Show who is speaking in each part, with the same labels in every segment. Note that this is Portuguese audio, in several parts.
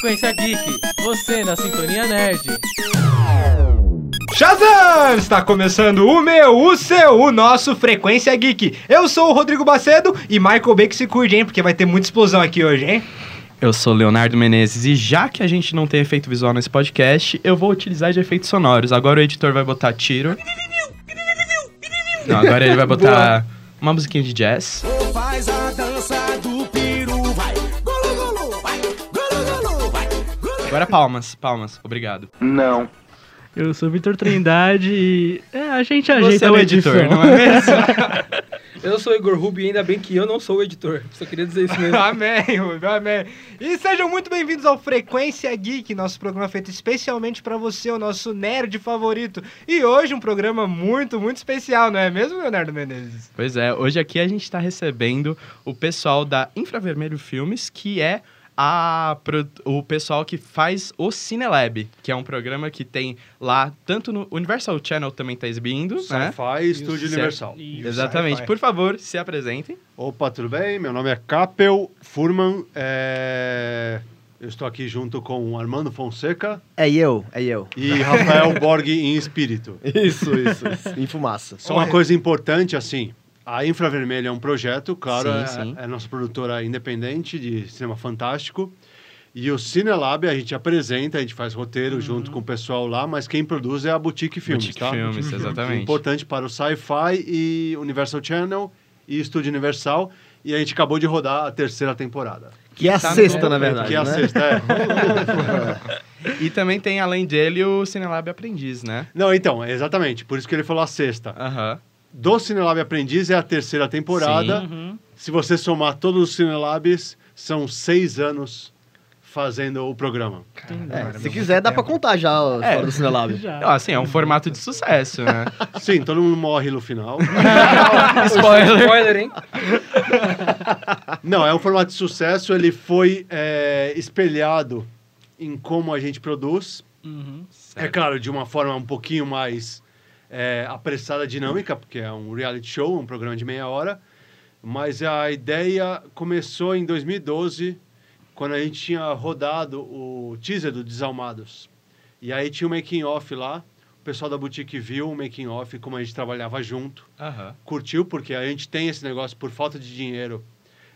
Speaker 1: Frequência Geek, você na Sintonia Nerd.
Speaker 2: Shazam! Está começando o meu, o seu, o nosso Frequência Geek. Eu sou o Rodrigo Bacedo e Michael Bay que se cuide, hein? Porque vai ter muita explosão aqui hoje, hein?
Speaker 3: Eu sou Leonardo Menezes e já que a gente não tem efeito visual nesse podcast, eu vou utilizar de efeitos sonoros. Agora o editor vai botar tiro. Não, agora ele vai botar uma musiquinha de jazz. Agora palmas, palmas. Obrigado.
Speaker 4: Eu sou Vitor Trindade e é, a gente
Speaker 3: Você
Speaker 4: ajeita
Speaker 3: é o editor,
Speaker 4: edição.
Speaker 3: não é mesmo?
Speaker 5: Eu sou o Igor Rubio e ainda bem que eu não sou o editor. Só queria dizer isso mesmo.
Speaker 2: amém, Rubio, amém. E sejam muito bem-vindos ao Frequência Geek, nosso programa feito especialmente pra você, o nosso nerd favorito. E hoje um programa muito, muito especial, não é mesmo, Leonardo Menezes?
Speaker 3: Pois é, hoje aqui a gente está recebendo o pessoal da Infravermelho Filmes, que é a, pro- o pessoal que faz o Cinelab, que é um programa que tem lá, tanto no Universal Channel também está exibindo, né?
Speaker 6: Sci-Fi Estúdio
Speaker 3: Isso,
Speaker 6: Universal.
Speaker 3: Exatamente.
Speaker 2: Sci-fi.
Speaker 3: Por favor, se apresentem.
Speaker 6: Opa, tudo bem? Meu nome é Capel Furman. é, Eu estou aqui junto com Armando Fonseca
Speaker 7: É eu, é eu.
Speaker 6: e Rafael Borg em espírito.
Speaker 7: Isso, isso, isso. Em fumaça.
Speaker 6: Só uma coisa importante, assim, a Infravermelho é um projeto, claro,
Speaker 3: Sim,
Speaker 6: é,
Speaker 3: sim.
Speaker 6: é nossa produtora independente de cinema fantástico. E o Cinelab a gente apresenta, a gente faz roteiro junto com o pessoal lá, mas quem produz é a Boutique Filmes,
Speaker 3: Boutique
Speaker 6: tá?
Speaker 3: Filmes, exatamente.
Speaker 6: Importante para o Sci-Fi e Universal Channel e Estúdio Universal. E a gente acabou de rodar a terceira temporada.
Speaker 7: Que é a
Speaker 3: Tá
Speaker 7: sexta, na verdade.
Speaker 6: que é a
Speaker 7: né?
Speaker 6: sexta, é.
Speaker 3: E também tem, além dele, o Cinelab Aprendiz, né?
Speaker 6: Não, então, é exatamente. Por isso que ele falou a sexta.
Speaker 3: Aham.
Speaker 6: Do Cinelab Aprendiz é a terceira temporada.
Speaker 4: Uhum.
Speaker 6: Se você somar todos os Cinelabs, são seis anos fazendo o programa.
Speaker 7: É, se quiser, dá pra contar já a história do Cinelab.
Speaker 4: Já.
Speaker 3: Ah, Assim, é um formato de sucesso, né?
Speaker 6: Sim, todo mundo morre no final.
Speaker 3: Spoiler.
Speaker 5: Spoiler, hein?
Speaker 6: Não, é um formato de sucesso. Ele foi é, espelhado em como a gente produz.
Speaker 4: Uhum.
Speaker 6: É claro, de uma forma um pouquinho mais é, apressada, dinâmica, porque é um reality show, um programa de meia hora. Mas a ideia começou em 2012, quando a gente tinha rodado o teaser do Desalmados. E aí tinha o making off lá. O pessoal da boutique viu o making off, como a gente trabalhava junto.
Speaker 3: Aham.
Speaker 6: Curtiu, porque a gente tem esse negócio, por falta de dinheiro,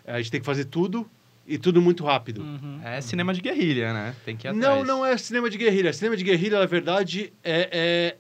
Speaker 6: a gente tem que fazer tudo e tudo muito rápido.
Speaker 4: Uhum.
Speaker 3: É cinema de guerrilha, né? Tem que ir
Speaker 6: Não,
Speaker 3: atrás.
Speaker 6: não é cinema de guerrilha. Cinema de guerrilha, na verdade, é, é-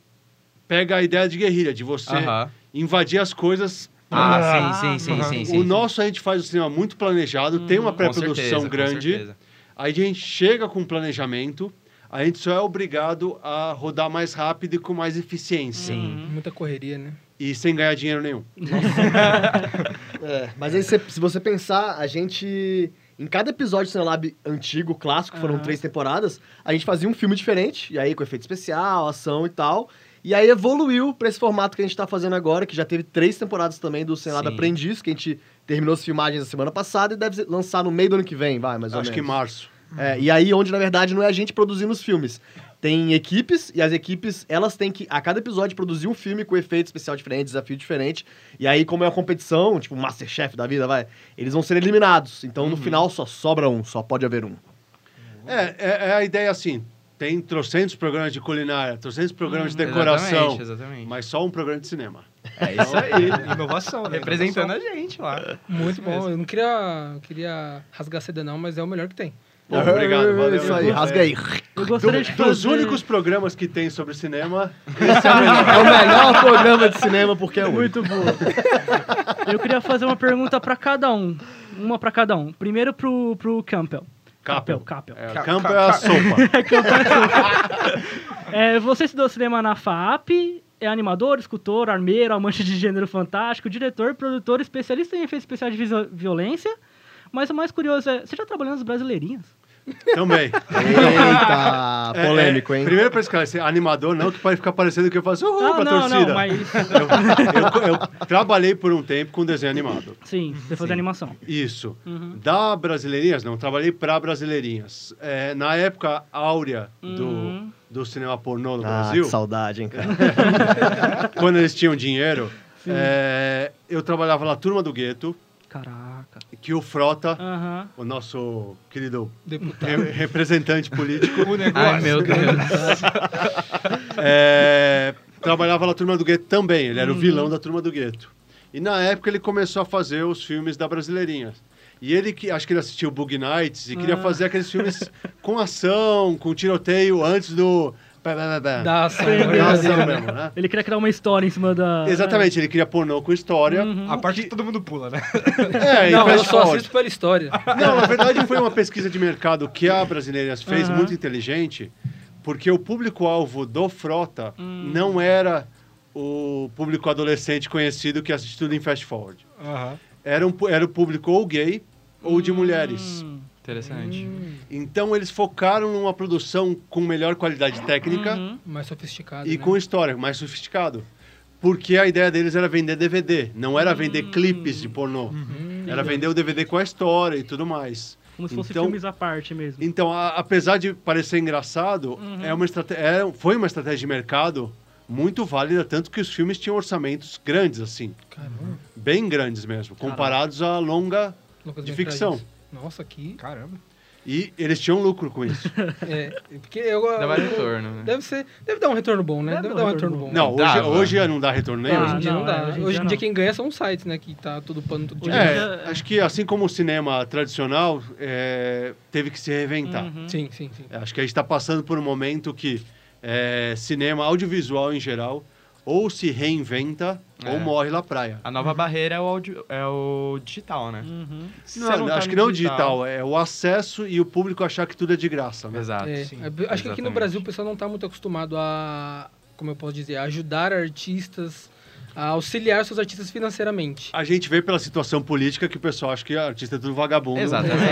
Speaker 6: pega a ideia de guerrilha, de você
Speaker 3: Aham.
Speaker 6: invadir as coisas.
Speaker 3: Ah, sim, sim, sim,
Speaker 4: Aham.
Speaker 3: sim, sim.
Speaker 6: o nosso a gente faz o cinema muito planejado, tem uma
Speaker 3: Com
Speaker 6: pré-produção grande. Aí a gente chega com planejamento, a gente só é obrigado a rodar mais rápido e com mais eficiência.
Speaker 3: Sim.
Speaker 5: Muita correria, né?
Speaker 6: E sem ganhar dinheiro nenhum.
Speaker 7: É, mas aí, se, se você pensar, a gente... Em cada episódio do Cinelab antigo, clássico, foram
Speaker 4: Aham.
Speaker 7: três temporadas, a gente fazia um filme diferente, e aí com efeito especial, ação e tal. E aí evoluiu pra esse formato que a gente tá fazendo agora, que já teve três temporadas também do Cinelab
Speaker 3: Sim.
Speaker 7: Aprendiz, que a gente terminou as filmagens a semana passada e deve lançar no meio do ano que vem, vai, mais ou
Speaker 6: Acho
Speaker 7: menos.
Speaker 6: que março.
Speaker 7: É, e aí, onde na verdade não é a gente produzindo os filmes. Tem equipes, e as equipes, elas têm que, a cada episódio, produzir um filme com efeito especial diferente, desafio diferente. E aí, como é uma competição, tipo Masterchef da vida, vai, eles vão ser eliminados. Então, no final, só sobra um, só pode haver um.
Speaker 6: É, é, é a ideia assim. Tem trocentos programas de culinária, trocentos programas de decoração,
Speaker 3: Exatamente, exatamente.
Speaker 6: mas só um programa de cinema.
Speaker 3: É isso aí.
Speaker 2: Inovação, né?
Speaker 3: Representando a gente lá.
Speaker 5: Muito
Speaker 3: Isso
Speaker 5: bom.
Speaker 3: mesmo.
Speaker 5: Eu não queria, queria rasgar seda não, mas é o melhor que tem.
Speaker 6: Pô, obrigado, valeu.
Speaker 7: Isso aí,
Speaker 6: É,
Speaker 7: rasga aí.
Speaker 4: Eu gostaria de
Speaker 6: Dos
Speaker 4: fazer...
Speaker 6: únicos programas que tem sobre cinema,
Speaker 7: É o melhor programa de cinema porque é o único.
Speaker 4: Muito bom. Eu queria fazer uma pergunta pra cada um. Uma pra cada um. Primeiro pro, pro Campbell.
Speaker 6: Capel.
Speaker 4: Capel.
Speaker 6: É, campo é a sopa.
Speaker 4: É, você estudou cinema na FAP, é animador, escultor, armeiro, amante de gênero fantástico, diretor, produtor, especialista em efeitos especiais de violência. Mas o mais curioso é, você já trabalhou nas brasileirinhas?
Speaker 6: Também.
Speaker 7: Eita,
Speaker 6: É,
Speaker 7: polêmico,
Speaker 6: é,
Speaker 7: hein?
Speaker 6: Primeiro pra esclarecer, animador não, que pode ficar parecendo que eu faço uhul
Speaker 4: Ah,
Speaker 6: pra
Speaker 4: não,
Speaker 6: torcida.
Speaker 4: não, mas...
Speaker 6: Eu, eu trabalhei por um tempo com desenho animado.
Speaker 4: Sim, você fazia animação.
Speaker 6: Isso.
Speaker 4: Uhum.
Speaker 6: Da Brasileirinhas, não, trabalhei pra Brasileirinhas. É, na época áurea do,
Speaker 4: Uhum.
Speaker 6: do cinema pornô no
Speaker 7: Ah,
Speaker 6: Brasil,
Speaker 7: que saudade, hein, cara.
Speaker 6: quando eles tinham dinheiro, é, eu trabalhava na Turma do Gueto,
Speaker 4: Caraca.
Speaker 6: Que o Frota, o nosso querido re- representante político,
Speaker 2: O negócio.
Speaker 3: Ai, meu Deus.
Speaker 6: é, trabalhava na Turma do Gueto também. Ele era o vilão da Turma do Gueto. E na época ele começou a fazer os filmes da Brasileirinha. E ele, que acho que ele assistiu Bug Nights e queria
Speaker 4: Ah.
Speaker 6: fazer aqueles filmes com ação, com tiroteio, antes do...
Speaker 5: Da ação.
Speaker 6: Da ação mesmo, né?
Speaker 4: Ele queria criar uma história em cima da.
Speaker 6: Exatamente, ele queria pornô com história.
Speaker 4: Uhum.
Speaker 2: A parte que todo mundo pula, né?
Speaker 6: É, e
Speaker 5: Não, eu só
Speaker 6: forward.
Speaker 5: assisto pela história.
Speaker 6: Não, na verdade foi uma pesquisa de mercado que a Brasileiras fez,
Speaker 4: Aham.
Speaker 6: muito inteligente, porque o público-alvo do Frota
Speaker 4: Hum.
Speaker 6: não era o público adolescente conhecido que assiste tudo em fast forward.
Speaker 2: Aham.
Speaker 6: Era, um, pu- era o público ou gay ou de mulheres.
Speaker 4: Hum.
Speaker 3: Interessante.
Speaker 6: Então eles focaram numa produção com melhor qualidade técnica
Speaker 4: Uhum.
Speaker 5: Mais sofisticado.
Speaker 6: e
Speaker 5: né?
Speaker 6: com história, mais sofisticado. Porque a ideia deles era vender DVD, não era vender clipes de pornô.
Speaker 5: Hum,
Speaker 6: Era vender o DVD com a história e tudo mais.
Speaker 4: Como se fosse
Speaker 6: Então-
Speaker 4: filmes à parte mesmo.
Speaker 6: Então, a- apesar de parecer engraçado, é uma é- foi uma estratégia de mercado muito válida, tanto que os filmes tinham orçamentos grandes, assim,
Speaker 5: Caramba.
Speaker 6: bem grandes mesmo, comparados a longa
Speaker 5: Lucas
Speaker 6: de ficção.
Speaker 5: Nossa, que.
Speaker 2: Caramba.
Speaker 6: E eles tinham lucro com isso.
Speaker 5: É, porque eu.
Speaker 3: Dava retorno, né?
Speaker 5: Deve ser. Deve dar um retorno bom, né?
Speaker 4: Deve
Speaker 5: Deve,
Speaker 4: dar um
Speaker 5: retorno
Speaker 4: retorno
Speaker 5: bom.
Speaker 6: Não, hoje,
Speaker 3: Dava.
Speaker 6: hoje não dá retorno nenhum.
Speaker 5: Hoje em dia
Speaker 4: não,
Speaker 5: não dá.
Speaker 4: é, hoje em dia
Speaker 5: dia quem ganha são os sites, né? Que tá tudo pano todo dia.
Speaker 6: É,
Speaker 4: dia-
Speaker 6: acho que assim como o cinema tradicional é, teve que se reinventar.
Speaker 4: Uhum.
Speaker 5: Sim, sim, sim.
Speaker 6: É, Acho que a gente está passando por um momento que é, cinema audiovisual em geral ou se reinventa
Speaker 3: É.
Speaker 6: ou morre na praia.
Speaker 3: A nova barreira é o, audio- é o digital, né?
Speaker 4: Uhum.
Speaker 6: Não,
Speaker 3: você tá
Speaker 6: acho que não o digital, é o acesso e o público achar que tudo é de graça, né?
Speaker 3: Exato.
Speaker 5: É,
Speaker 2: sim.
Speaker 5: é, acho que aqui no
Speaker 3: Exatamente.
Speaker 5: Brasil o pessoal não está muito acostumado a, como eu posso dizer, a ajudar artistas, a auxiliar seus artistas financeiramente.
Speaker 6: A gente vê pela situação política que o pessoal acha que artista é tudo vagabundo.
Speaker 3: Exatamente.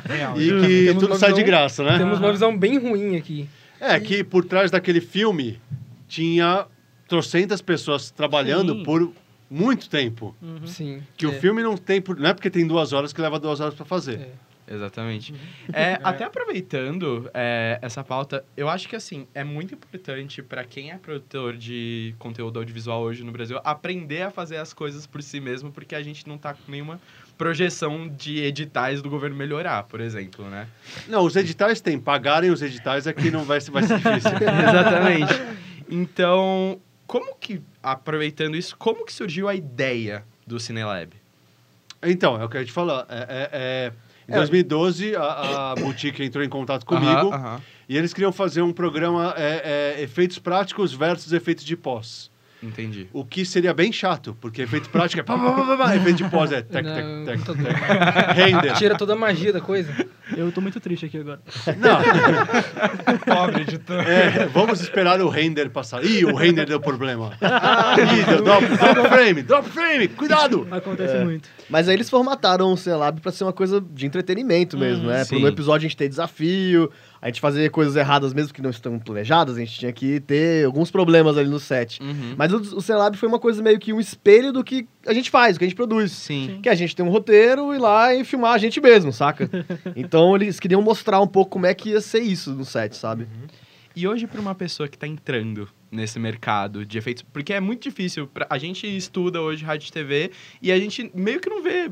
Speaker 2: Real.
Speaker 6: E que
Speaker 5: Temos
Speaker 6: tudo
Speaker 5: uma
Speaker 6: sai de graça, né?
Speaker 5: Temos uma visão bem ruim aqui.
Speaker 6: É, que por trás daquele filme tinha trocentas pessoas trabalhando
Speaker 4: Sim.
Speaker 6: por muito tempo.
Speaker 5: Sim.
Speaker 6: Que o
Speaker 5: é.
Speaker 6: filme não tem... por- Não é porque tem duas horas que leva duas horas para fazer.
Speaker 5: É.
Speaker 3: Exatamente. É, até aproveitando é, essa pauta, eu acho que assim é muito importante para quem é produtor de conteúdo audiovisual hoje no Brasil aprender a fazer as coisas por si mesmo, porque a gente não tá com nenhuma projeção de editais do governo melhorar, por exemplo, né?
Speaker 6: Não, os editais tem. Pagarem os editais é que não vai, ser- vai ser difícil.
Speaker 3: Exatamente. Então, como que aproveitando isso, como que surgiu a ideia do Cinelab?
Speaker 6: Então, é o que a gente falou. É, é- é- em 2012, a, a Boutique entrou em contato comigo
Speaker 3: Aham, aham.
Speaker 6: e eles queriam fazer um programa é, é, efeitos práticos versus efeitos de pós.
Speaker 3: Entendi.
Speaker 6: O que seria bem chato, porque efeito prático é pá, pá, pá, pá, pá, efeito de pós é tec,
Speaker 5: Não,
Speaker 6: tec, tec, tec. Render.
Speaker 5: Tira toda a magia da coisa.
Speaker 4: Eu tô muito triste aqui agora.
Speaker 6: Não,
Speaker 2: Pobre editor.
Speaker 6: é, vamos esperar o render passar. Ih, o render deu problema. Ih, deu drop, drop frame, drop frame, cuidado!
Speaker 4: Acontece muito.
Speaker 7: Mas aí eles formataram o Celab pra ser uma coisa de entretenimento mesmo, né? Pra
Speaker 3: sim.
Speaker 7: no episódio a gente ter desafio, a gente fazer coisas erradas mesmo que não estão planejadas, a gente tinha que ter alguns problemas ali no set.
Speaker 3: Uhum.
Speaker 7: Mas o, o Celab foi uma coisa meio que um espelho do que a gente faz, do que a gente produz.
Speaker 3: Sim.
Speaker 7: Que a gente tem um roteiro e ir lá e filmar a gente mesmo, saca? então eles queriam mostrar um pouco como é que ia ser isso no set, sabe?
Speaker 3: E hoje, para uma pessoa que está entrando nesse mercado de efeitos, porque é muito difícil, pra, a gente estuda hoje rádio e TV e a gente meio que não vê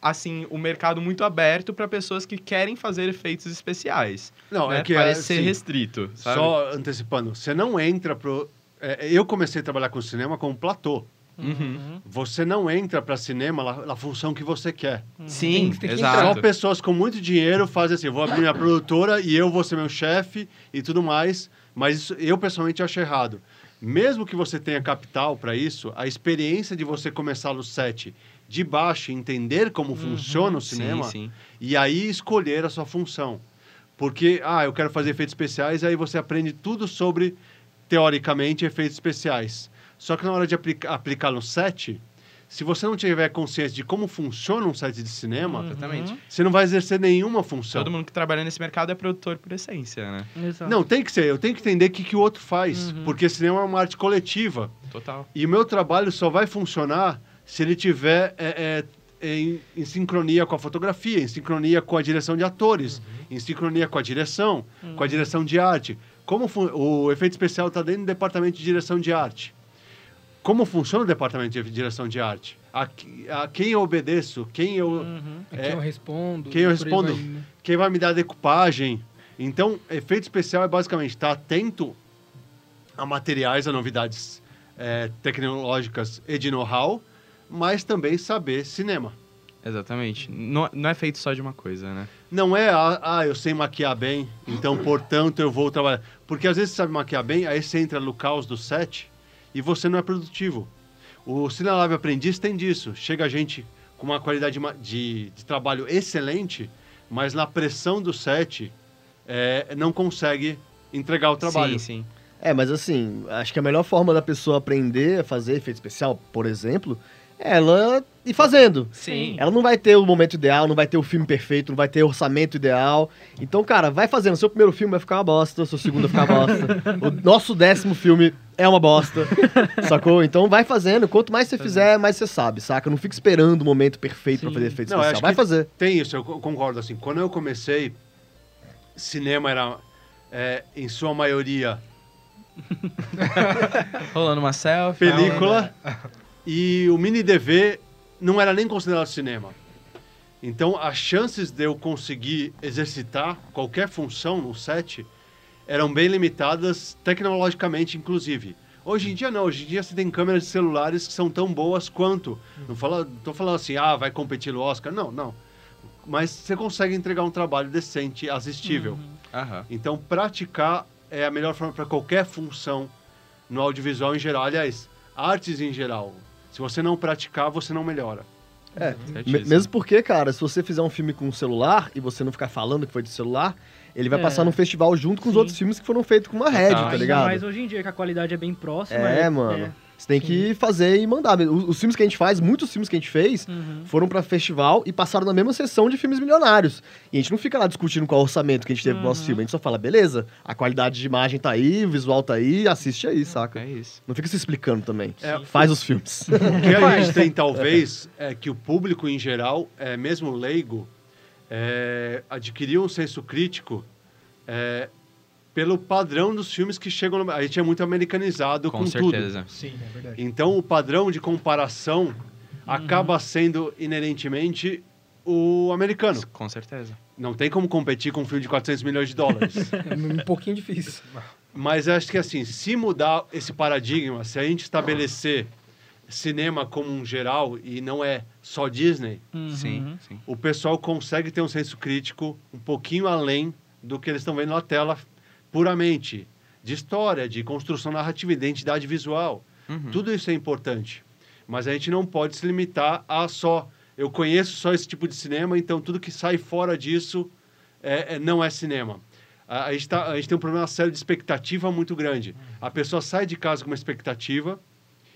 Speaker 3: assim o mercado muito aberto para pessoas que querem fazer efeitos especiais.
Speaker 6: Não,
Speaker 3: né?
Speaker 6: é que
Speaker 3: parece
Speaker 6: assim,
Speaker 3: ser restrito, sabe?
Speaker 6: Só antecipando, você não entra pro. é, eu comecei a trabalhar com cinema como platô.
Speaker 3: Uhum.
Speaker 6: Você não entra para cinema na, na função que você quer.
Speaker 3: Sim,
Speaker 5: Tem- tem que
Speaker 6: Só
Speaker 3: exato.
Speaker 6: pessoas com muito dinheiro fazem assim: vou abrir minha produtora e eu vou ser meu chefe e tudo mais. Mas isso, eu pessoalmente acho errado. Mesmo que você tenha capital para isso, a experiência de você começar no set de baixo, entender como funciona o cinema
Speaker 3: Sim, sim.
Speaker 6: e aí escolher a sua função. Porque, ah, eu quero fazer efeitos especiais, aí você aprende tudo sobre, teoricamente, efeitos especiais. Só que na hora de aplica aplicar no set, se você não tiver consciência de como funciona um set de cinema,
Speaker 3: Exatamente.
Speaker 6: você não vai exercer nenhuma função.
Speaker 3: Todo mundo que trabalha nesse mercado é produtor por essência, né?
Speaker 4: Exato.
Speaker 6: Não, tem que ser. Eu tenho que entender o que, que o outro faz. Porque cinema é uma arte coletiva.
Speaker 3: Total.
Speaker 6: E o meu trabalho só vai funcionar se ele tiver é, é, em, em sincronia com a fotografia, em sincronia com a direção de atores, em sincronia com a direção, com a direção de arte. Como o efeito especial está dentro do departamento de direção de arte. como funciona o departamento de direção de arte. A, a quem eu obedeço, quem eu,
Speaker 4: Uhum.
Speaker 5: A quem eu respondo.
Speaker 6: Quem eu respondo?
Speaker 5: vai, né?
Speaker 6: quem vai me dar a decupagem. Então, efeito especial é basicamente estar atento a materiais, a novidades eh, tecnológicas e de know-how, mas também saber cinema.
Speaker 3: Exatamente. Não, não é feito só de uma coisa, né?
Speaker 6: Não é, ah, ah, eu sei maquiar bem, então, portanto, eu vou trabalhar. Porque às vezes você sabe maquiar bem, aí você entra no caos do set e você não é produtivo. O Cinelab Aprendiz tem disso. Chega a gente com uma qualidade de, de trabalho excelente, mas na pressão do set é, não consegue entregar o trabalho.
Speaker 3: Sim, sim.
Speaker 7: É, mas assim, acho que a melhor forma da pessoa aprender a fazer efeito especial, por exemplo, é ela ir fazendo.
Speaker 3: Sim.
Speaker 7: Ela não vai ter o momento ideal, não vai ter o filme perfeito, não vai ter orçamento ideal. Então, cara, vai fazendo. Seu primeiro filme vai ficar uma bosta, seu segundo vai ficar uma bosta. O nosso décimo filme é uma bosta. Sacou? Então vai fazendo. Quanto mais você fizer, mais você sabe, saca? Não fica esperando o momento perfeito pra
Speaker 4: Sim.
Speaker 7: fazer efeito
Speaker 6: Não,
Speaker 7: especial. Vai fazer.
Speaker 6: Tem isso, eu co- concordo. Assim, quando eu comecei, cinema era, é, em sua maioria,
Speaker 3: Rolando uma selfie.
Speaker 6: película e o mini DV não era nem considerado cinema. Então, as chances de eu conseguir exercitar qualquer função no set eram bem limitadas, tecnologicamente, inclusive. Hoje em dia, não. Hoje em dia, você tem câmeras de celulares que são tão boas quanto. Não fala, tô falando assim, ah, vai competir no Oscar. Não, não. Mas você consegue entregar um trabalho decente, assistível.
Speaker 3: Aham.
Speaker 6: Então, praticar é a melhor forma para qualquer função no audiovisual em geral. Aliás, artes em geral. Se você não praticar, você não melhora.
Speaker 7: É.
Speaker 3: Certíssimo.
Speaker 7: Me- Mesmo porque, cara, se você fizer um filme com um celular e você não ficar falando que foi de celular, ele vai
Speaker 4: É.
Speaker 7: passar num festival junto com os
Speaker 4: Sim.
Speaker 7: outros filmes que foram feitos com uma Red, tá
Speaker 3: Ainda
Speaker 7: ligado?
Speaker 4: Mas hoje em dia que a qualidade é bem próxima.
Speaker 7: É, mano. Você tem que fazer e mandar. Os, os filmes que a gente faz, muitos filmes que a gente fez,
Speaker 4: Uhum.
Speaker 7: foram pra festival e passaram na mesma sessão de filmes milionários. E a gente não fica lá discutindo qual orçamento que a gente teve pro nosso
Speaker 4: Uhum.
Speaker 7: filme. A gente só fala, beleza, a qualidade de imagem tá aí, o visual tá aí, assiste aí, saca?
Speaker 3: É isso.
Speaker 7: Não fica se explicando também.
Speaker 6: É,
Speaker 7: Faz os filmes.
Speaker 6: O que a gente tem, talvez, é que o público em geral, é, mesmo leigo, é, adquiriu um senso crítico é, pelo padrão dos filmes que chegam no... A gente é muito americanizado com,
Speaker 3: Com
Speaker 6: tudo.
Speaker 3: certeza.
Speaker 2: Sim, é verdade.
Speaker 6: Então, o padrão de comparação acaba sendo inerentemente o americano.
Speaker 3: Com certeza.
Speaker 6: Não tem como competir com um filme de 400 milhões de dólares.
Speaker 5: É um pouquinho difícil.
Speaker 6: Mas eu acho que assim, se mudar esse paradigma, se a gente estabelecer cinema como um geral e não é só Disney,
Speaker 4: Uhum.
Speaker 3: Sim, sim.
Speaker 6: o pessoal consegue ter um senso crítico um pouquinho além do que eles estão vendo na tela puramente de história, de construção narrativa, identidade visual.
Speaker 3: Uhum.
Speaker 6: Tudo isso é importante. Mas a gente não pode se limitar a só. Eu conheço só esse tipo de cinema, então tudo que sai fora disso é, é- não é cinema. A, a gente tá- a gente tem um problema sério de expectativa muito grande. A pessoa sai de casa com uma expectativa,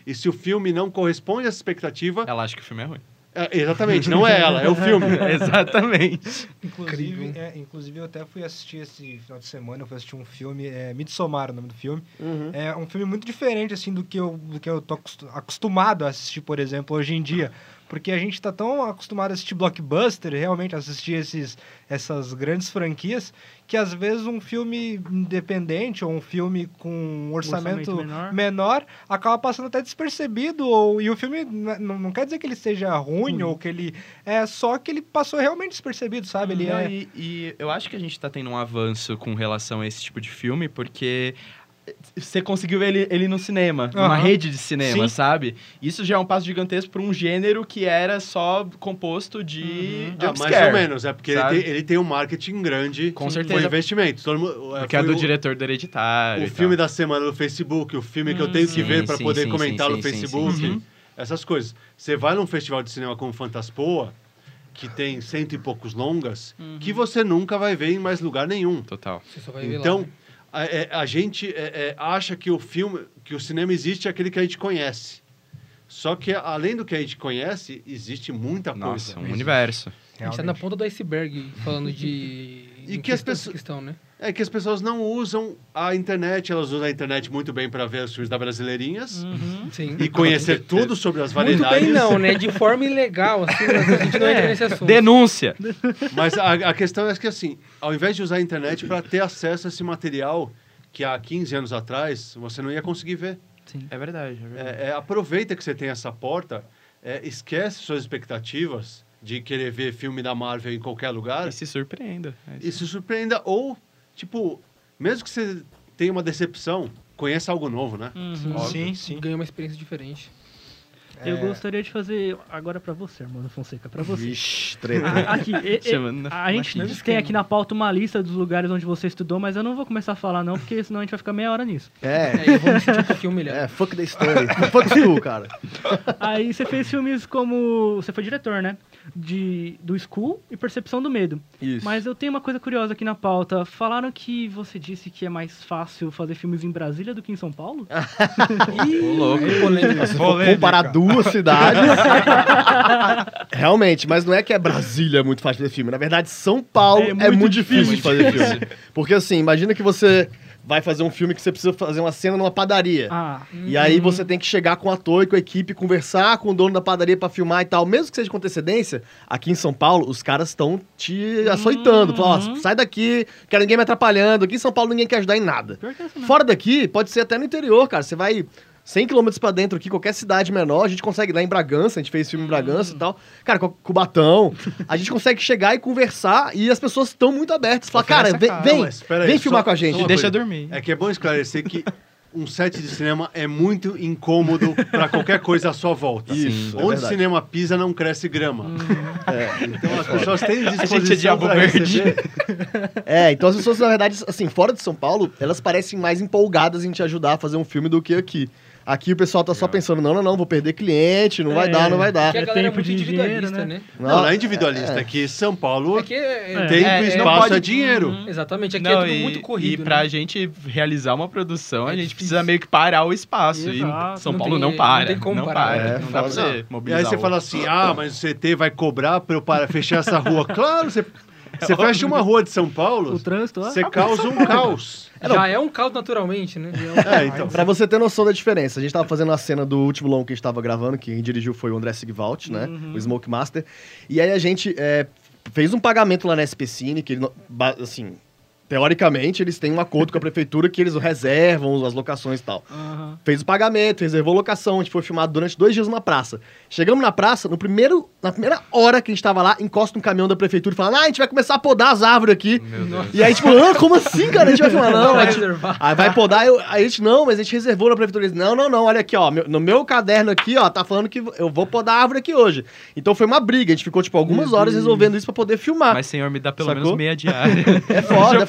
Speaker 6: e se o filme não corresponde a essa expectativa.
Speaker 3: Ela acha que o filme é ruim.
Speaker 6: É, exatamente, não é ela, é o filme.
Speaker 3: Exatamente.
Speaker 2: Inclusive, é, inclusive, eu até fui assistir esse final de semana, eu fui assistir um filme, é Midsommar, o nome do filme.
Speaker 7: Uhum.
Speaker 2: É um filme muito diferente, assim, do que eu, do que eu tô acostu- acostumado a assistir, por exemplo, hoje em dia. Porque a gente tá tão acostumado a assistir blockbuster, realmente, a assistir esses, essas grandes franquias, que às vezes um filme independente ou um filme com um orçamento,
Speaker 4: orçamento menor.
Speaker 2: menor. acaba passando até despercebido. Ou, e o filme não, não quer dizer que ele seja ruim ou que ele. É só que ele passou realmente despercebido, sabe? Ele
Speaker 3: Não,
Speaker 2: é.
Speaker 3: e, e eu acho que a gente tá tendo um avanço com relação a esse tipo de filme, porque você conseguiu ver ele, ele no cinema, numa
Speaker 2: Aham.
Speaker 3: rede de cinema,
Speaker 2: Sim.
Speaker 3: sabe? Isso já é um passo gigantesco para um gênero que era só composto de
Speaker 6: Ah, mais
Speaker 3: jumpscare.
Speaker 6: ou menos, é porque ele tem, ele tem um marketing grande
Speaker 3: Com certeza.
Speaker 6: investimento. Todo mundo, é,
Speaker 3: Porque é
Speaker 6: foi
Speaker 3: do
Speaker 6: o-
Speaker 3: diretor do Hereditário.
Speaker 6: O filme
Speaker 3: tal.
Speaker 6: da semana do Facebook, o filme que eu tenho que
Speaker 3: Sim,
Speaker 6: ver para poder
Speaker 3: sim,
Speaker 6: comentar
Speaker 3: sim,
Speaker 6: no
Speaker 3: sim, sim,
Speaker 6: Facebook,
Speaker 3: sim. Uhum.
Speaker 6: essas coisas. Você vai num festival de cinema como Fantaspoa, que tem cento e poucos longas, que você nunca vai ver em mais lugar nenhum.
Speaker 3: Total.
Speaker 5: Você só vai ver lá.
Speaker 6: Então,
Speaker 5: né?
Speaker 6: A, é, a gente é, é, acha que o filme, que o cinema existe é aquele que a gente conhece. Só que além do que a gente conhece, existe muita
Speaker 3: Nossa,
Speaker 6: coisa.
Speaker 3: um universo.
Speaker 5: A gente tá na ponta do iceberg falando de.
Speaker 6: E que as pessoas-
Speaker 5: questão, né?
Speaker 6: É que as pessoas não usam a internet, elas usam a internet muito bem para ver os filmes da Brasileirinhas
Speaker 4: Uhum.
Speaker 5: Sim.
Speaker 6: e conhecer tudo sobre as
Speaker 5: Muito
Speaker 6: variedades.
Speaker 5: bem não, né? De forma ilegal, assim, mas a gente não entra nesse assunto.
Speaker 3: Denúncia!
Speaker 6: Mas a, a questão é que, assim, ao invés de usar a internet para ter acesso a esse material que há 15 anos atrás você não ia conseguir ver.
Speaker 4: Sim.
Speaker 3: É verdade, é verdade.
Speaker 6: É, é, aproveita que você tem essa porta, é, esquece suas expectativas de querer ver filme da Marvel em qualquer lugar
Speaker 3: E se surpreenda. É
Speaker 6: e se surpreenda. Ou, tipo, mesmo que você tenha uma decepção, conheça algo novo, né?
Speaker 4: Uhum.
Speaker 2: Sim, sim.
Speaker 5: Ganha uma experiência diferente.
Speaker 4: Eu
Speaker 2: É.
Speaker 4: gostaria de fazer agora pra você, Armando Fonseca, pra você.
Speaker 7: Vixe, treta.
Speaker 4: A- Aqui, e- e- a gente tem
Speaker 5: esquema.
Speaker 4: aqui na pauta uma lista dos lugares onde você estudou, mas eu não vou começar a falar não, porque senão a gente vai ficar meia hora nisso.
Speaker 7: É,
Speaker 5: É, eu vou me sentir um pouquinho humilhado.
Speaker 7: é, fuck the story. fuck school, cara.
Speaker 4: Aí você fez filmes como... Você foi diretor, né? De, do School e Percepção do Medo.
Speaker 7: Isso.
Speaker 4: Mas eu tenho uma coisa curiosa aqui na pauta. Falaram que você disse que é mais fácil fazer filmes em Brasília do que em São Paulo?
Speaker 5: Ih, aí, polêmica.
Speaker 7: Se for comparar duas cidades. Realmente, mas não é que é Brasília muito fácil de fazer filme. Na verdade, São Paulo
Speaker 4: É
Speaker 7: é
Speaker 4: muito
Speaker 7: muito, difícil,
Speaker 3: difícil.
Speaker 7: de fazer filme. Porque assim, imagina que você vai fazer um filme que você precisa fazer uma cena numa padaria.
Speaker 4: Ah,
Speaker 7: E aí você tem que chegar com o ator e com a equipe, conversar com o dono da padaria pra filmar e tal. Mesmo que seja com antecedência, aqui em São Paulo, os caras estão te açoitando. Falam, ó, sai daqui, quero ninguém me atrapalhando. Aqui em São Paulo ninguém quer ajudar em nada.
Speaker 4: é mesmo.
Speaker 7: Fora daqui, pode ser até no interior, cara. Você vai 100 km pra dentro aqui, qualquer cidade menor, a gente consegue, lá em Bragança, a gente fez filme em Bragança e tal. Cara, com Cubatão, a gente consegue chegar e conversar e as pessoas estão muito abertas. Fala, cara,
Speaker 3: a
Speaker 7: vem,
Speaker 3: cara.
Speaker 7: vem,
Speaker 6: aí,
Speaker 7: vem filmar
Speaker 6: só-
Speaker 7: com a gente.
Speaker 3: Deixa dormir.
Speaker 6: É que é bom esclarecer que um set de cinema é muito incômodo para qualquer coisa à sua volta.
Speaker 7: Isso, é
Speaker 6: Onde o
Speaker 7: verdade.
Speaker 6: cinema pisa, não cresce grama.
Speaker 7: É.
Speaker 6: Então as pessoas têm
Speaker 3: gente é
Speaker 6: disposição
Speaker 3: diabo
Speaker 6: para
Speaker 3: verde.
Speaker 7: É, então as pessoas, na verdade, assim, fora de São Paulo, elas parecem mais empolgadas em te ajudar a fazer um filme do que aqui. Aqui o pessoal tá só pensando, não, não, não, vou perder cliente, não vai
Speaker 4: É.
Speaker 7: dar, não vai dar.
Speaker 5: Porque a
Speaker 4: É
Speaker 5: galera é
Speaker 4: tempo
Speaker 5: muito
Speaker 4: de
Speaker 5: individualista,
Speaker 4: dinheiro,
Speaker 5: né?
Speaker 6: Não, não é individualista. É que São Paulo
Speaker 5: É que é,
Speaker 6: tempo
Speaker 3: É,
Speaker 6: e
Speaker 3: é,
Speaker 6: espaço
Speaker 3: não
Speaker 6: é dinheiro.
Speaker 5: Uhum. Exatamente, aqui
Speaker 3: Não,
Speaker 5: é tudo
Speaker 3: e,
Speaker 5: muito corrido.
Speaker 3: e pra
Speaker 5: né?
Speaker 3: gente realizar uma produção, a
Speaker 5: É
Speaker 3: gente
Speaker 5: difícil.
Speaker 3: precisa meio que parar o espaço.
Speaker 4: Exato,
Speaker 3: E São
Speaker 5: não
Speaker 3: Paulo
Speaker 5: tem-
Speaker 3: não
Speaker 5: não
Speaker 3: para.
Speaker 5: tem como
Speaker 3: não
Speaker 5: parar.
Speaker 3: para.
Speaker 7: É,
Speaker 3: não dá pra você
Speaker 6: E
Speaker 3: mobilizar.
Speaker 6: aí você fala assim, ah, mas o CT vai cobrar para eu para fechar essa rua. Claro, você, você fecha uma rua de São Paulo,
Speaker 4: O trânsito, ó.
Speaker 6: você causa um caos.
Speaker 5: Já é um caos naturalmente, né?
Speaker 6: É, então.
Speaker 7: Pra você ter noção da diferença, a gente tava fazendo a cena do último longo que a gente tava gravando, que quem dirigiu foi o André Sigvalt, né? O Smoke Master. E aí a gente é, fez um pagamento lá na SP Cine, que ele, assim, teoricamente eles têm um acordo com a prefeitura que eles reservam as locações e tal.
Speaker 4: Aham.
Speaker 7: Fez o pagamento, reservou locação, a gente foi filmado durante dois dias numa praça. Chegamos na praça, no primeiro, na primeira hora que a gente tava lá, encosta um caminhão da prefeitura e fala, ah, a gente vai começar a podar as árvores aqui.
Speaker 3: Meu Deus.
Speaker 7: E aí, tipo, ah, como assim, cara? A gente vai filmar, não,
Speaker 5: Não
Speaker 7: a
Speaker 5: vai.
Speaker 7: Aí vai podar, eu, aí a gente, não, mas a gente reservou na prefeitura. Eles, não, não, não, olha aqui, ó, meu- no meu caderno aqui, ó, tá falando que eu vou podar a árvore aqui hoje. Então foi uma briga, a gente ficou, tipo, algumas horas resolvendo isso pra poder filmar.
Speaker 3: Mas, senhor, me dá pelo
Speaker 7: Sacou?
Speaker 3: menos meia diária.
Speaker 7: É foda,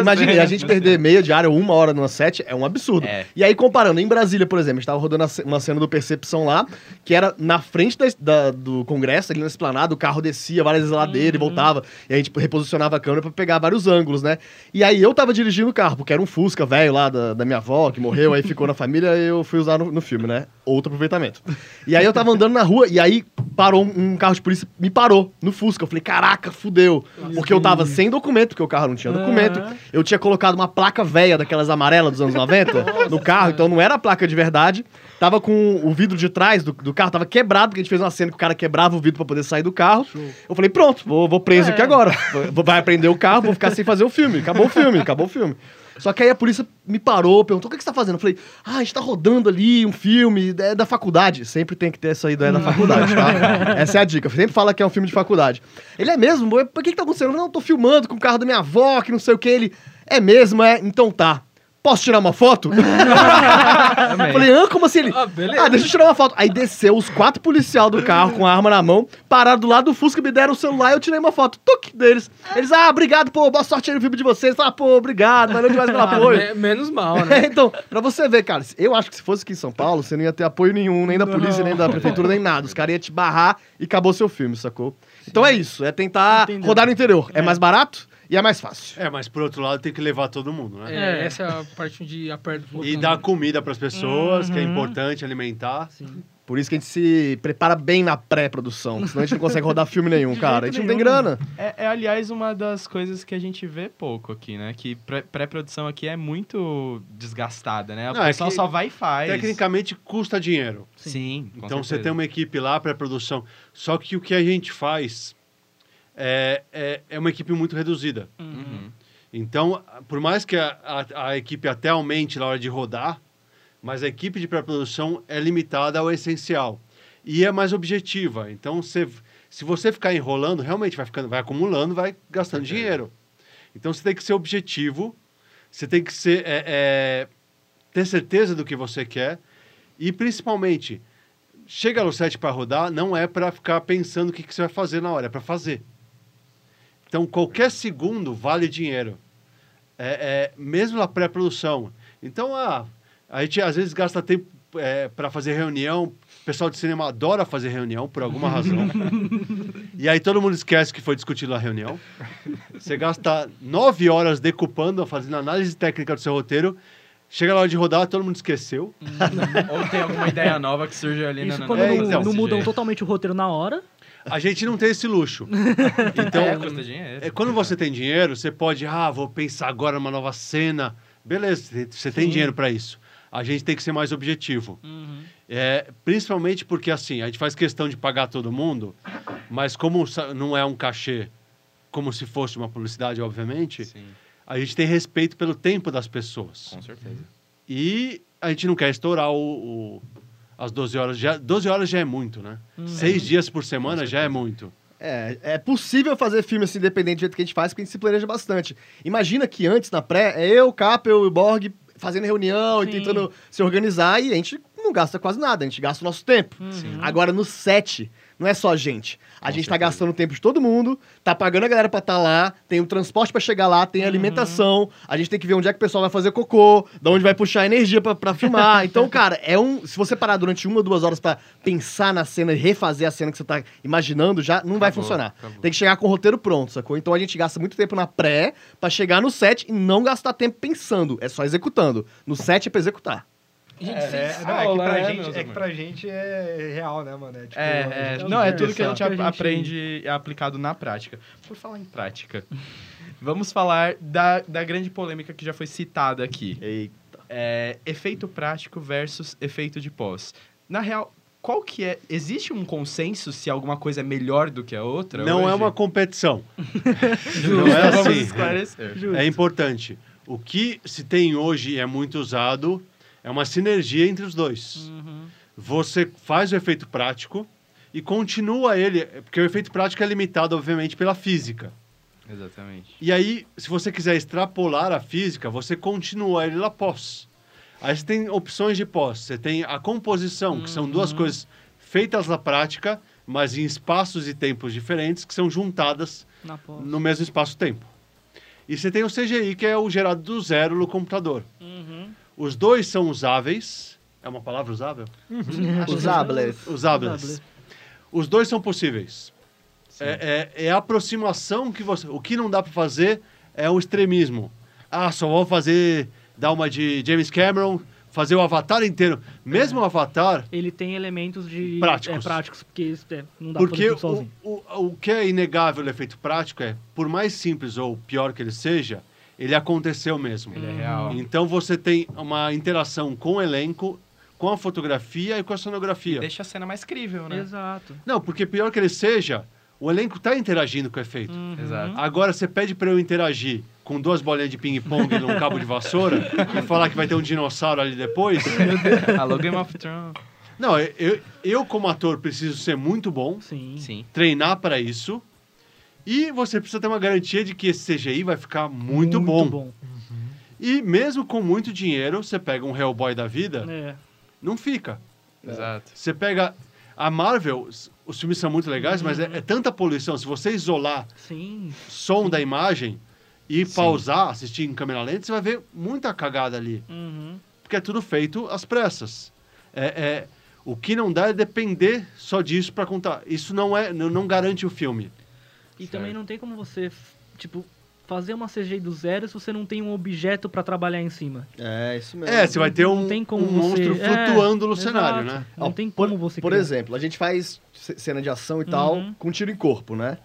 Speaker 7: Imagina, a gente perder meia diária ou uma hora numa set é um absurdo.
Speaker 3: É.
Speaker 7: E aí, comparando, em Brasília, por exemplo, a gente tava rodando uma cena do Percepção lá, que era na frente da- da- do Congresso, ali na esplanada, o carro descia várias vezes a ladeira e voltava, e a gente reposicionava a câmera pra pegar vários ângulos, né? E aí eu tava dirigindo o carro, porque era um Fusca velho lá da, da minha avó, que morreu, aí ficou na família, e eu fui usar no, no filme, né? Outro aproveitamento. E aí eu tava andando na rua, e aí parou um, um carro de polícia, me parou no Fusca. Eu falei, caraca, fudeu. Porque eu tava sem documento, porque o carro não tinha documento.
Speaker 4: Aham.
Speaker 7: Eu tinha colocado uma placa velha daquelas amarelas dos anos 90 no carro, então não era a placa de verdade. Tava com o vidro de trás do, do carro, tava quebrado, porque a gente fez uma cena que o cara quebrava o vidro pra poder sair do carro. Eu falei, pronto, vou, vou preso
Speaker 4: É.
Speaker 7: aqui agora. Vai aprender o carro, vou ficar sem fazer o filme. Acabou o filme, acabou o filme. Só que aí a polícia me parou, perguntou: o que, que você tá fazendo? Eu falei: ah, a gente tá rodando ali um filme, é da faculdade. Sempre tem que ter essa ideia da faculdade, tá? Essa é a dica. Sempre fala que é um filme de faculdade. Ele é mesmo? Por que, que tá acontecendo? Eu falei, Não, tô filmando com o carro da minha avó, que não sei o que. Ele é mesmo, é? Então tá. Posso tirar uma foto? Eu falei, ah, como assim? Ele,
Speaker 5: Ah, beleza.
Speaker 7: ah, deixa eu tirar uma foto. Aí desceu os quatro policial do carro com a arma na mão, pararam do lado do Fusca, me deram o celular e eu tirei uma foto. Tuc, deles. Eles, ah, obrigado, pô, boa sorte aí no filme de vocês. Ah, pô, obrigado, valeu demais pelo
Speaker 5: Ah,
Speaker 7: apoio.
Speaker 5: me- menos mal, né?
Speaker 7: É, então, pra você ver, cara, eu acho que se fosse aqui em São Paulo, você não ia ter apoio nenhum, nem da polícia, nem da prefeitura, nem nada. Os caras iam te barrar e acabou seu filme, sacou? Então é isso, é tentar
Speaker 4: Entendeu.
Speaker 7: rodar no interior. É. mais barato e é mais fácil.
Speaker 6: É, mas por outro lado tem que levar todo mundo, né?
Speaker 5: É,
Speaker 4: É.
Speaker 5: essa é a parte onde aperta o
Speaker 6: E dar comida pras pessoas, que é
Speaker 4: Uhum.
Speaker 6: importante alimentar.
Speaker 7: Por isso que a gente se prepara bem na pré-produção, senão a gente não consegue rodar filme nenhum,
Speaker 4: De
Speaker 7: cara. A gente não tem grana.
Speaker 3: É, é, aliás, uma das coisas que a gente vê pouco aqui, né? Que pré- pré-produção aqui é muito desgastada, né? O
Speaker 6: Não, é
Speaker 3: pessoal
Speaker 6: que
Speaker 3: só vai e faz.
Speaker 6: Tecnicamente custa dinheiro.
Speaker 3: Sim. com
Speaker 6: então você tem uma equipe lá para produção. Só que o que a gente faz é, é, é uma equipe muito reduzida.
Speaker 3: Uhum.
Speaker 6: Então, por mais que a, a, a equipe até aumente na hora de rodar, mas a equipe de pré-produção é limitada ao essencial e é mais objetiva. Então, você, se você ficar enrolando, realmente vai ficando, vai acumulando, vai gastando dinheiro. Então, você tem que ser objetivo, você tem que ser, é, é, ter certeza do que você quer e, principalmente, chega no set para rodar, não é para ficar pensando o que, que você vai fazer na hora, é para fazer. Então, qualquer segundo vale dinheiro. É, é, mesmo na pré-produção. Então, ah, a gente às vezes gasta tempo para fazer reunião. O pessoal de cinema adora fazer reunião, por alguma razão. e aí todo mundo esquece que foi discutido na reunião. Você gasta nove horas decupando, fazendo análise técnica do seu roteiro. Chega na hora de rodar, todo mundo esqueceu.
Speaker 3: Ou tem alguma ideia nova que surge ali
Speaker 4: Isso
Speaker 3: na
Speaker 4: quando
Speaker 6: É,
Speaker 4: não,
Speaker 6: então.
Speaker 4: não mudam totalmente o roteiro na hora.
Speaker 6: A gente não tem esse luxo. Então,
Speaker 3: É, custa dinheiro.
Speaker 6: É, quando você tem dinheiro, você pode, ah, vou pensar agora numa nova cena. Beleza, você- tem dinheiro para isso. A gente tem que ser mais objetivo. É, principalmente porque, assim, a gente faz questão de pagar todo mundo, mas como não é um cachê como se fosse uma publicidade, obviamente,
Speaker 3: Sim,
Speaker 6: a gente tem respeito pelo tempo das pessoas.
Speaker 3: com certeza.
Speaker 6: E a gente não quer estourar o, o- as 12 horas. Já, 12 horas já é muito, né? Seis dias por semana já é muito.
Speaker 7: É, é possível fazer filme assim, independente do jeito que a gente faz, porque a gente se planeja bastante. Imagina que antes, na pré, é eu, Capel e Borg fazendo reunião
Speaker 4: Sim.
Speaker 7: e tentando se organizar e a gente não gasta quase nada, a gente gasta o nosso tempo. Agora, no set, não é só a gente. A gente tá
Speaker 3: certeza.
Speaker 7: gastando o tempo de todo mundo, tá pagando a galera pra estar lá, tem o transporte pra chegar lá, tem a alimentação, a gente tem que ver onde é que o pessoal vai fazer cocô, de onde vai puxar energia pra, pra filmar. Então, cara, é um. Se você parar durante uma ou duas horas pra pensar na cena e refazer a cena que você tá imaginando, já não vai
Speaker 3: Acabou,
Speaker 7: funcionar.
Speaker 3: acabou.
Speaker 7: Tem que chegar com o roteiro pronto, sacou? Então a gente gasta muito tempo na pré pra chegar no set e não gastar tempo pensando. É só executando. No set é pra executar.
Speaker 5: Gente,
Speaker 2: É,
Speaker 5: sem
Speaker 2: não, é que pra
Speaker 5: né,
Speaker 2: gente, é que pra gente é real, né, mano? É, tipo,
Speaker 3: É, é, não, é tudo que a gente,
Speaker 4: que a gente-
Speaker 3: aprende é aplicado na prática. Por falar em prática, vamos falar da, da grande polêmica que já foi citada aqui.
Speaker 7: Eita.
Speaker 3: É, efeito prático versus efeito de pós. Na real, qual que é... Existe um consenso se alguma coisa é melhor do que a outra
Speaker 6: Não é
Speaker 3: hoje?
Speaker 6: uma competição.
Speaker 3: Justo,
Speaker 6: não é
Speaker 3: vamos
Speaker 6: assim.
Speaker 3: esclarecer.
Speaker 6: É importante. O que se tem hoje e é muito usado é uma sinergia entre os dois. Você faz o efeito prático e continua ele, porque o efeito prático é limitado, obviamente, pela física.
Speaker 3: Exatamente.
Speaker 6: E aí, se você quiser extrapolar a física, você continua ele lá pós. Aí você tem opções de pós. Você tem a composição, que são duas coisas feitas na prática, mas em espaços e tempos diferentes, que são juntadas no mesmo espaço-tempo. E você tem o CGI, que é o gerado do zero no computador. Os dois são usáveis. É uma palavra usável?
Speaker 7: Usables.
Speaker 6: Usáveis. Os dois são possíveis. É, é- é a aproximação que você. O que não dá para fazer é o extremismo. Ah, só vou fazer. Dar uma de James Cameron, fazer o avatar inteiro. Mesmo o avatar,
Speaker 4: Ele tem elementos de...
Speaker 6: Práticos.
Speaker 4: É, práticos, porque isso, é, não dá pra
Speaker 6: Porque
Speaker 4: fazer tudo sozinho.
Speaker 6: o, o, o que é inegável o efeito prático é, por mais simples ou pior que ele seja, ele aconteceu mesmo.
Speaker 3: Ele é real.
Speaker 6: Então você tem uma interação com o elenco, com a fotografia e com a sonografia.
Speaker 3: Deixa a cena mais crível, né?
Speaker 4: Exato.
Speaker 6: Não, porque pior que ele seja, o elenco está interagindo com o efeito.
Speaker 3: Exato.
Speaker 6: Agora você pede para eu interagir com duas bolinhas de ping-pong num cabo de vassoura e falar que vai ter um dinossauro ali depois.
Speaker 3: Alô, Game of Thrones.
Speaker 6: Não, eu, eu como ator preciso ser muito bom,
Speaker 4: Sim.
Speaker 3: Sim.
Speaker 6: treinar para isso. E você precisa ter uma garantia de que esse CGI vai ficar muito, bom. E mesmo com muito dinheiro, você pega um Hellboy da vida,
Speaker 4: É.
Speaker 6: não fica.
Speaker 3: Exato.
Speaker 6: Você pega a Marvel, os- filmes são muito legais, mas é, é tanta poluição. Se você isolar
Speaker 4: Sim.
Speaker 6: som da imagem e pausar, assistir em câmera lenta, você vai ver muita cagada ali.
Speaker 4: Uhum.
Speaker 6: Porque é tudo feito às pressas. É, é- o que não dá é depender só disso para contar. Isso não é, não, não garante o filme.
Speaker 4: E também não tem como você, tipo, fazer uma CGI do zero se você não tem um objeto pra trabalhar em cima.
Speaker 7: É, isso mesmo.
Speaker 6: É, você vai ter um,
Speaker 4: Não tem como
Speaker 6: um monstro
Speaker 4: você- é,
Speaker 6: flutuando no
Speaker 4: exato.
Speaker 6: cenário, né?
Speaker 4: Não
Speaker 7: Ó,
Speaker 4: tem
Speaker 7: por,
Speaker 4: como você
Speaker 7: Por
Speaker 4: criar.
Speaker 7: exemplo, a gente faz cena de ação e tal
Speaker 4: Uhum.
Speaker 7: com tiro em corpo, né?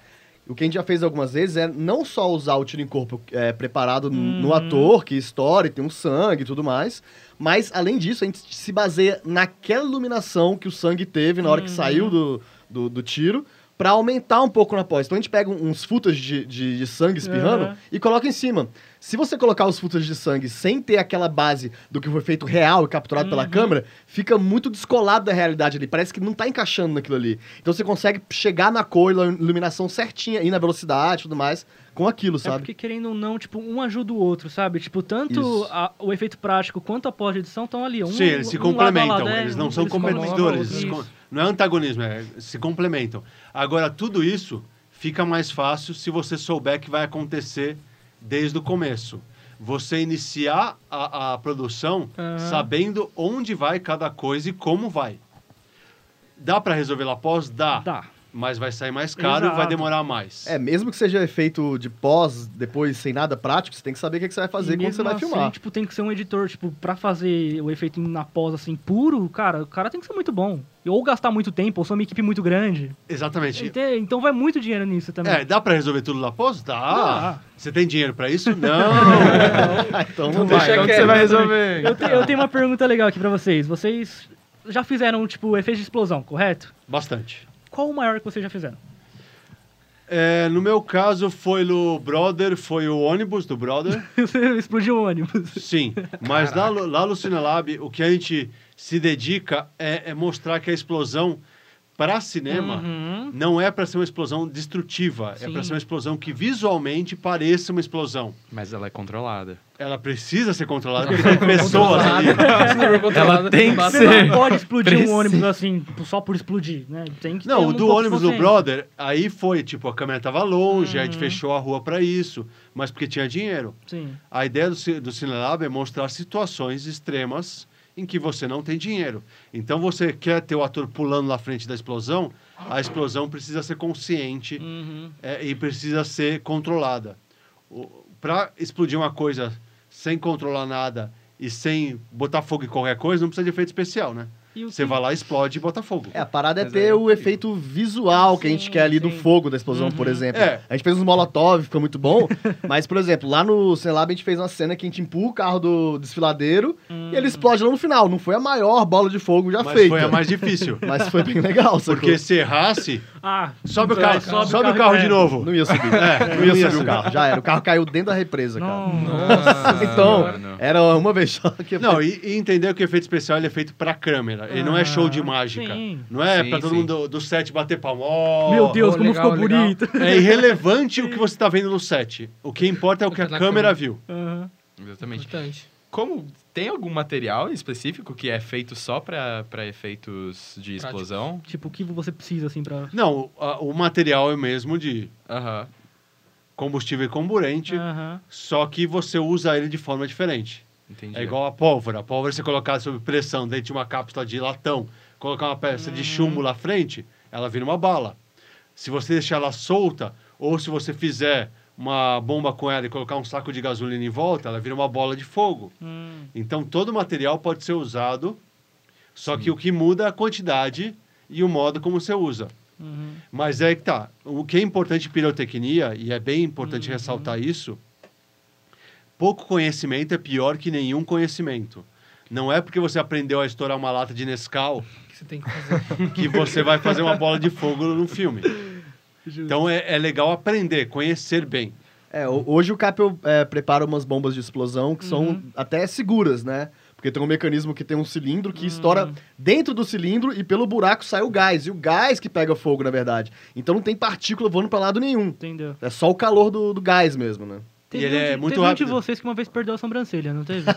Speaker 7: O que a gente já fez algumas vezes é não só usar o tiro em corpo é, preparado
Speaker 4: Uhum.
Speaker 7: no ator, que estoura e tem um sangue e tudo mais, mas além disso a gente se baseia naquela iluminação que o sangue teve na hora que
Speaker 4: Uhum.
Speaker 7: saiu do, do, do tiro pra aumentar um pouco na pós. Então a gente pega uns footage de, de, de sangue espirrando
Speaker 4: Aham.
Speaker 7: e coloca em cima. Se você colocar os footage de sangue sem ter aquela base do que foi feito real e capturado pela câmera, fica muito descolado da realidade ali. Parece que não tá encaixando naquilo ali. Então você consegue chegar na cor e na iluminação certinha e na velocidade e tudo mais com aquilo,
Speaker 4: É
Speaker 7: sabe?
Speaker 4: porque, querendo ou não, tipo, um ajuda o outro, sabe? Tipo, tanto a- o efeito prático quanto a pós-edição estão ali. Um,
Speaker 6: Sim, eles se
Speaker 4: um lado
Speaker 6: complementam,
Speaker 4: lado, é,
Speaker 6: eles não
Speaker 4: um-
Speaker 6: são
Speaker 4: eles
Speaker 6: competidores. Não é antagonismo, é, se complementam. Agora, tudo isso fica mais fácil se você souber que vai acontecer desde o começo. Você iniciar a, a produção
Speaker 4: Aham.
Speaker 6: sabendo onde vai cada coisa e como vai. Dá para resolver lá após? Dá.
Speaker 4: Dá.
Speaker 6: Mas vai sair mais caro e vai
Speaker 4: Exato.
Speaker 6: demorar mais.
Speaker 7: É, mesmo que seja efeito de pós, depois sem nada prático, você tem que saber o que, que você vai fazer
Speaker 4: E
Speaker 7: quando você vai
Speaker 4: assim,
Speaker 7: filmar.
Speaker 4: tipo, tem que ser um editor, tipo, pra fazer o efeito na pós, assim, puro, cara, o cara tem que ser muito bom. Ou gastar muito tempo, ou ser uma equipe muito grande.
Speaker 6: Exatamente.
Speaker 4: Ente- Então vai muito dinheiro nisso também.
Speaker 6: É, dá para resolver tudo lá após? Dá.
Speaker 4: Dá.
Speaker 6: Você tem dinheiro para isso? Não.
Speaker 7: então não vai.
Speaker 3: Como que você vai resolver?
Speaker 4: Eu, te- eu tenho uma pergunta legal aqui pra vocês. Vocês já fizeram, tipo, efeito de explosão, correto?
Speaker 6: Bastante.
Speaker 4: Qual o maior que vocês já fizeram?
Speaker 6: É, no meu caso, foi no Brother, foi o ônibus do Brother.
Speaker 4: Você explodiu um ônibus.
Speaker 6: Sim, mas lá, no- lá no Cinelab, o que a gente se dedica é, é mostrar que a explosão para cinema
Speaker 4: Uhum.
Speaker 6: não é para ser uma explosão destrutiva, é
Speaker 4: Sim.
Speaker 6: para ser uma explosão que visualmente pareça uma explosão.
Speaker 3: Mas ela é controlada.
Speaker 6: Ela precisa ser controlada porque tem pessoas ali.
Speaker 3: Ela tem que
Speaker 4: Você
Speaker 3: ser.
Speaker 4: não pode explodir
Speaker 3: Precisa.
Speaker 4: um ônibus assim, só por explodir, né? Tem que
Speaker 6: Não,
Speaker 4: um
Speaker 6: o do ônibus do. Brother, aí foi, tipo, a câmera tava longe, a gente
Speaker 4: Uhum.
Speaker 6: fechou a rua para isso, mas porque tinha dinheiro.
Speaker 4: Sim.
Speaker 6: A ideia do, do Cinelab é mostrar situações extremas em que você não tem dinheiro. Então você quer ter o ator pulando na frente da explosão, a explosão precisa ser consciente
Speaker 4: Uhum.
Speaker 6: é, e precisa ser controlada. Para explodir uma coisa sem controlar nada e sem botar fogo em qualquer coisa, não precisa de efeito especial, né?
Speaker 4: E o
Speaker 6: Você
Speaker 4: que-
Speaker 6: vai lá, explode e bota fogo.
Speaker 7: É, a parada é
Speaker 3: Mas
Speaker 7: ter
Speaker 3: é
Speaker 7: o efeito visual que a gente
Speaker 4: Sim,
Speaker 7: quer ali do
Speaker 4: sim.
Speaker 7: fogo da explosão, por
Speaker 4: Uhum.
Speaker 7: exemplo.
Speaker 6: É.
Speaker 7: A gente fez uns molotov, ficou muito bom. mas, por exemplo, lá no Cinelab a gente fez uma cena que a gente empurra o carro do desfiladeiro e ele explode lá no final. Não foi a maior bola de fogo já
Speaker 6: Mas
Speaker 7: feita.
Speaker 6: foi a mais difícil.
Speaker 7: Mas foi bem legal, sacou?
Speaker 6: Porque se errasse,
Speaker 4: Ah,
Speaker 6: sobe o
Speaker 4: então,
Speaker 6: carro,
Speaker 4: sobe
Speaker 6: sobe,
Speaker 4: o carro
Speaker 6: carro de novo.
Speaker 7: Não ia subir.
Speaker 6: É,
Speaker 7: não ia subir o carro. Já era. O carro caiu dentro da represa, cara.
Speaker 4: Nossa.
Speaker 7: Então, era uma vez só que...
Speaker 6: Não, e, e entender que o efeito especial ele é feito pra câmera. Ele não é show de
Speaker 4: Ah,
Speaker 6: mágica.
Speaker 4: sim.
Speaker 6: Não é
Speaker 3: Sim,
Speaker 6: pra todo
Speaker 3: sim.
Speaker 6: mundo do, do set bater palma. Ó,
Speaker 4: Meu Deus,
Speaker 5: oh,
Speaker 4: como
Speaker 5: legal,
Speaker 4: ficou
Speaker 5: legal.
Speaker 4: bonito.
Speaker 6: É irrelevante o que você tá vendo no set. O que importa é o que a
Speaker 5: Na
Speaker 6: câmera viu.
Speaker 3: Exatamente.
Speaker 5: Importante.
Speaker 3: Como tem algum material específico que é feito só pra efeitos de
Speaker 5: Prático.
Speaker 3: explosão?
Speaker 4: Tipo, o que você precisa, assim, pra...
Speaker 6: Não, a- o material é mesmo de
Speaker 3: Aham.
Speaker 6: combustível e comburente,
Speaker 4: Aham.
Speaker 6: só que você usa ele de forma diferente.
Speaker 3: Entendi.
Speaker 6: É igual a pólvora. A pólvora, você colocar sob pressão dentro de uma cápsula de latão, colocar uma peça de chumbo lá frente, ela vira uma bala. Se você deixar ela solta, ou se você fizer uma bomba com ela e colocar um saco de gasolina em volta, ela vira uma bola de fogo.
Speaker 4: Hum.
Speaker 6: Então, todo o material pode ser usado, só que o que muda é a quantidade e o modo como você usa.
Speaker 4: Uhum.
Speaker 6: Mas é que tá. O que é importante em pirotecnia, e é bem importante ressaltar isso, pouco conhecimento é pior que nenhum conhecimento. Não é porque você aprendeu a estourar uma lata de Nescau
Speaker 5: que você tem que fazer?
Speaker 6: que você vai fazer uma bola de fogo no filme. Então é, é legal aprender, conhecer bem.
Speaker 7: É, ho- hoje o Capel é, prepara umas bombas de explosão que são até seguras, né? Porque tem um mecanismo que tem um cilindro que estoura dentro do cilindro e pelo buraco sai o gás. E o gás que pega fogo, na verdade. Então não tem partícula voando pra lado nenhum.
Speaker 4: Entendeu?
Speaker 7: É só o calor do, do gás mesmo, né?
Speaker 4: Teve
Speaker 6: ele
Speaker 4: um
Speaker 6: é
Speaker 4: de-
Speaker 6: muito
Speaker 4: teve um
Speaker 6: rápido.
Speaker 4: de vocês que uma vez perdeu a sobrancelha, não teve?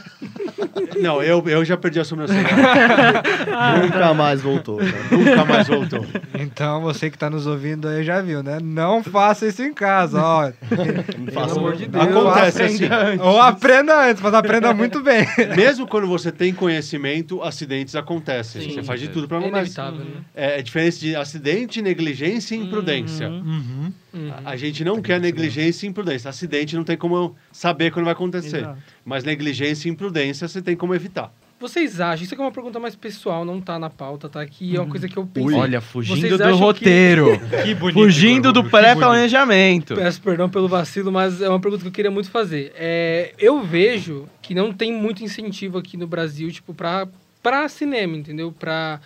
Speaker 6: Não, eu, eu já perdi a sobrancelha.
Speaker 7: Nunca mais voltou, cara.
Speaker 6: Nunca mais voltou.
Speaker 2: Então, você que tá nos ouvindo aí já viu, né? Não faça isso em casa, ó.
Speaker 7: Não faço
Speaker 5: amor de Deus.
Speaker 6: Acontece assim.
Speaker 2: Ou aprenda antes, mas aprenda muito bem.
Speaker 6: Mesmo quando você tem conhecimento, acidentes acontecem.
Speaker 5: Sim,
Speaker 6: você faz de tudo para
Speaker 5: É
Speaker 6: não
Speaker 5: inevitável, né?
Speaker 6: É, é diferença de acidente, negligência e imprudência.
Speaker 4: Uhum.
Speaker 5: Uhum.
Speaker 6: A- A gente não quer negligência e imprudência. Acidente não tem como saber quando vai acontecer.
Speaker 4: Exato.
Speaker 6: Mas negligência e imprudência você tem como evitar.
Speaker 5: Vocês acham, isso aqui é uma pergunta mais pessoal, não tá na pauta, tá aqui, é uma coisa que eu pensei.
Speaker 3: Olha, fugindo
Speaker 5: Vocês
Speaker 3: do
Speaker 5: acham que-
Speaker 3: roteiro.
Speaker 1: Que bonito.
Speaker 3: fugindo do
Speaker 1: que
Speaker 3: pré-planejamento.
Speaker 5: Peço perdão pelo vacilo, mas é uma pergunta que eu queria muito fazer. É, eu vejo que não tem muito incentivo aqui no Brasil, tipo, pra, pra cinema, entendeu? Pra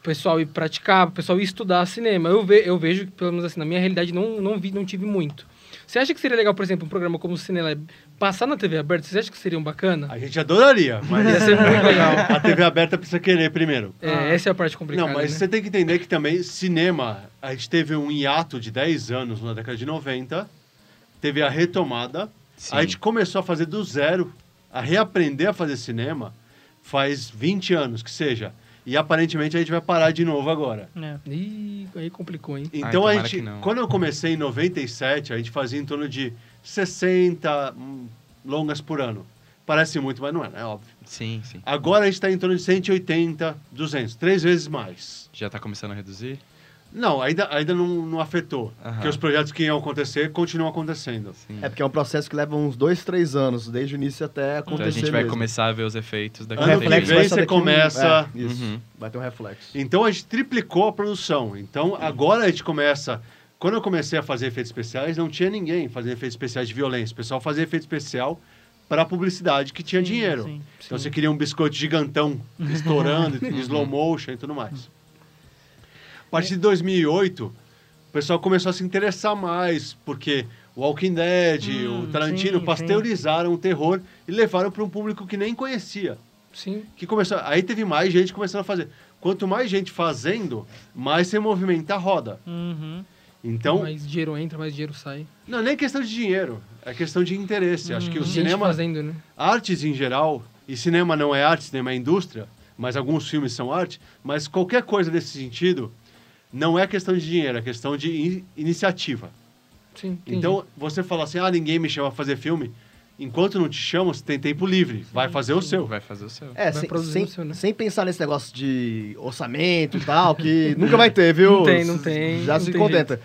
Speaker 5: o pessoal ir praticar, o pessoal ir estudar cinema. Eu, ve, eu vejo que, pelo menos assim, na minha realidade, não, não vi, não tive muito. Você acha que seria legal, por exemplo, um programa como o Cinelab passar na TV aberta? Você acha que seria um bacana?
Speaker 6: A gente adoraria, mas
Speaker 5: Ia ser muito legal.
Speaker 6: a TV aberta precisa querer primeiro.
Speaker 5: É, essa é a parte complicada,
Speaker 6: Não, mas
Speaker 5: né?
Speaker 6: você tem que entender que também cinema, a gente teve um hiato de 10 anos na década de 90, teve a retomada,
Speaker 3: Sim.
Speaker 6: a gente começou a fazer do zero, a reaprender a fazer cinema faz 20 anos, que seja. E aparentemente a gente vai parar de novo agora.
Speaker 4: É.
Speaker 5: Ih, aí complicou, hein?
Speaker 6: Então
Speaker 3: Ai,
Speaker 6: a gente, quando eu comecei em 97, a gente fazia em torno de 60 hum, longas por ano. Parece muito, mas não é, né? Óbvio.
Speaker 3: Sim, sim.
Speaker 6: Agora a gente está em torno de 180, 200, três vezes mais.
Speaker 3: Já tá começando a reduzir?
Speaker 6: Não, ainda, ainda não, não afetou.
Speaker 3: Aham.
Speaker 6: Porque os projetos que iam acontecer continuam acontecendo.
Speaker 3: Sim.
Speaker 7: É porque é um processo que leva uns dois, três anos, desde o início até
Speaker 3: então
Speaker 7: acontecer
Speaker 3: a gente vai
Speaker 7: mesmo.
Speaker 3: começar a ver os efeitos daqui a
Speaker 6: Ano
Speaker 3: tempinho.
Speaker 7: reflexo
Speaker 6: vem você
Speaker 7: um-
Speaker 6: começa-
Speaker 7: É, isso,
Speaker 3: Uhum.
Speaker 7: vai ter um reflexo.
Speaker 6: Então a gente triplicou a produção. Então agora a gente começa. Quando eu comecei a fazer efeitos especiais, não tinha ninguém fazendo efeitos especiais de violência. O pessoal fazia efeito especial para publicidade que tinha
Speaker 4: Sim,
Speaker 6: dinheiro.
Speaker 4: sim,
Speaker 6: então
Speaker 5: sim.
Speaker 6: você queria um biscoito gigantão estourando, em slow motion e tudo mais. A partir de 2008, o pessoal começou a se interessar mais, porque o Walking Dead,
Speaker 4: Hum,
Speaker 6: o Tarantino
Speaker 4: sim,
Speaker 6: pasteurizaram o terror e levaram para um público que nem conhecia
Speaker 5: Sim.
Speaker 6: que começou. Aí teve mais gente começando a fazer. Quanto mais gente fazendo, mais você movimenta a roda.
Speaker 4: Uhum.
Speaker 6: Então,
Speaker 5: Mais dinheiro entra, mais dinheiro sai.
Speaker 6: não é nem questão de dinheiro, é questão de interesse. Acho que o
Speaker 5: Gente
Speaker 6: cinema,
Speaker 5: fazendo, né?
Speaker 6: artes em geral, e cinema não é arte, cinema é indústria, mas alguns filmes são arte, mas qualquer coisa desse sentido não é questão de dinheiro, é questão de in- iniciativa.
Speaker 5: Sim.
Speaker 6: Então, você fala assim, ah, ninguém me chama a fazer filme, enquanto não te chamam, você tem tempo livre, vai fazer o seu.
Speaker 3: Vai fazer o seu.
Speaker 7: É,
Speaker 5: Vai
Speaker 7: sem,
Speaker 5: produzir
Speaker 7: sem,
Speaker 5: o seu, né?
Speaker 7: sem pensar nesse negócio de orçamento e tal, que nunca vai ter, viu?
Speaker 5: Não tem, não tem,
Speaker 7: Já
Speaker 5: não
Speaker 7: se
Speaker 5: tem
Speaker 7: contenta.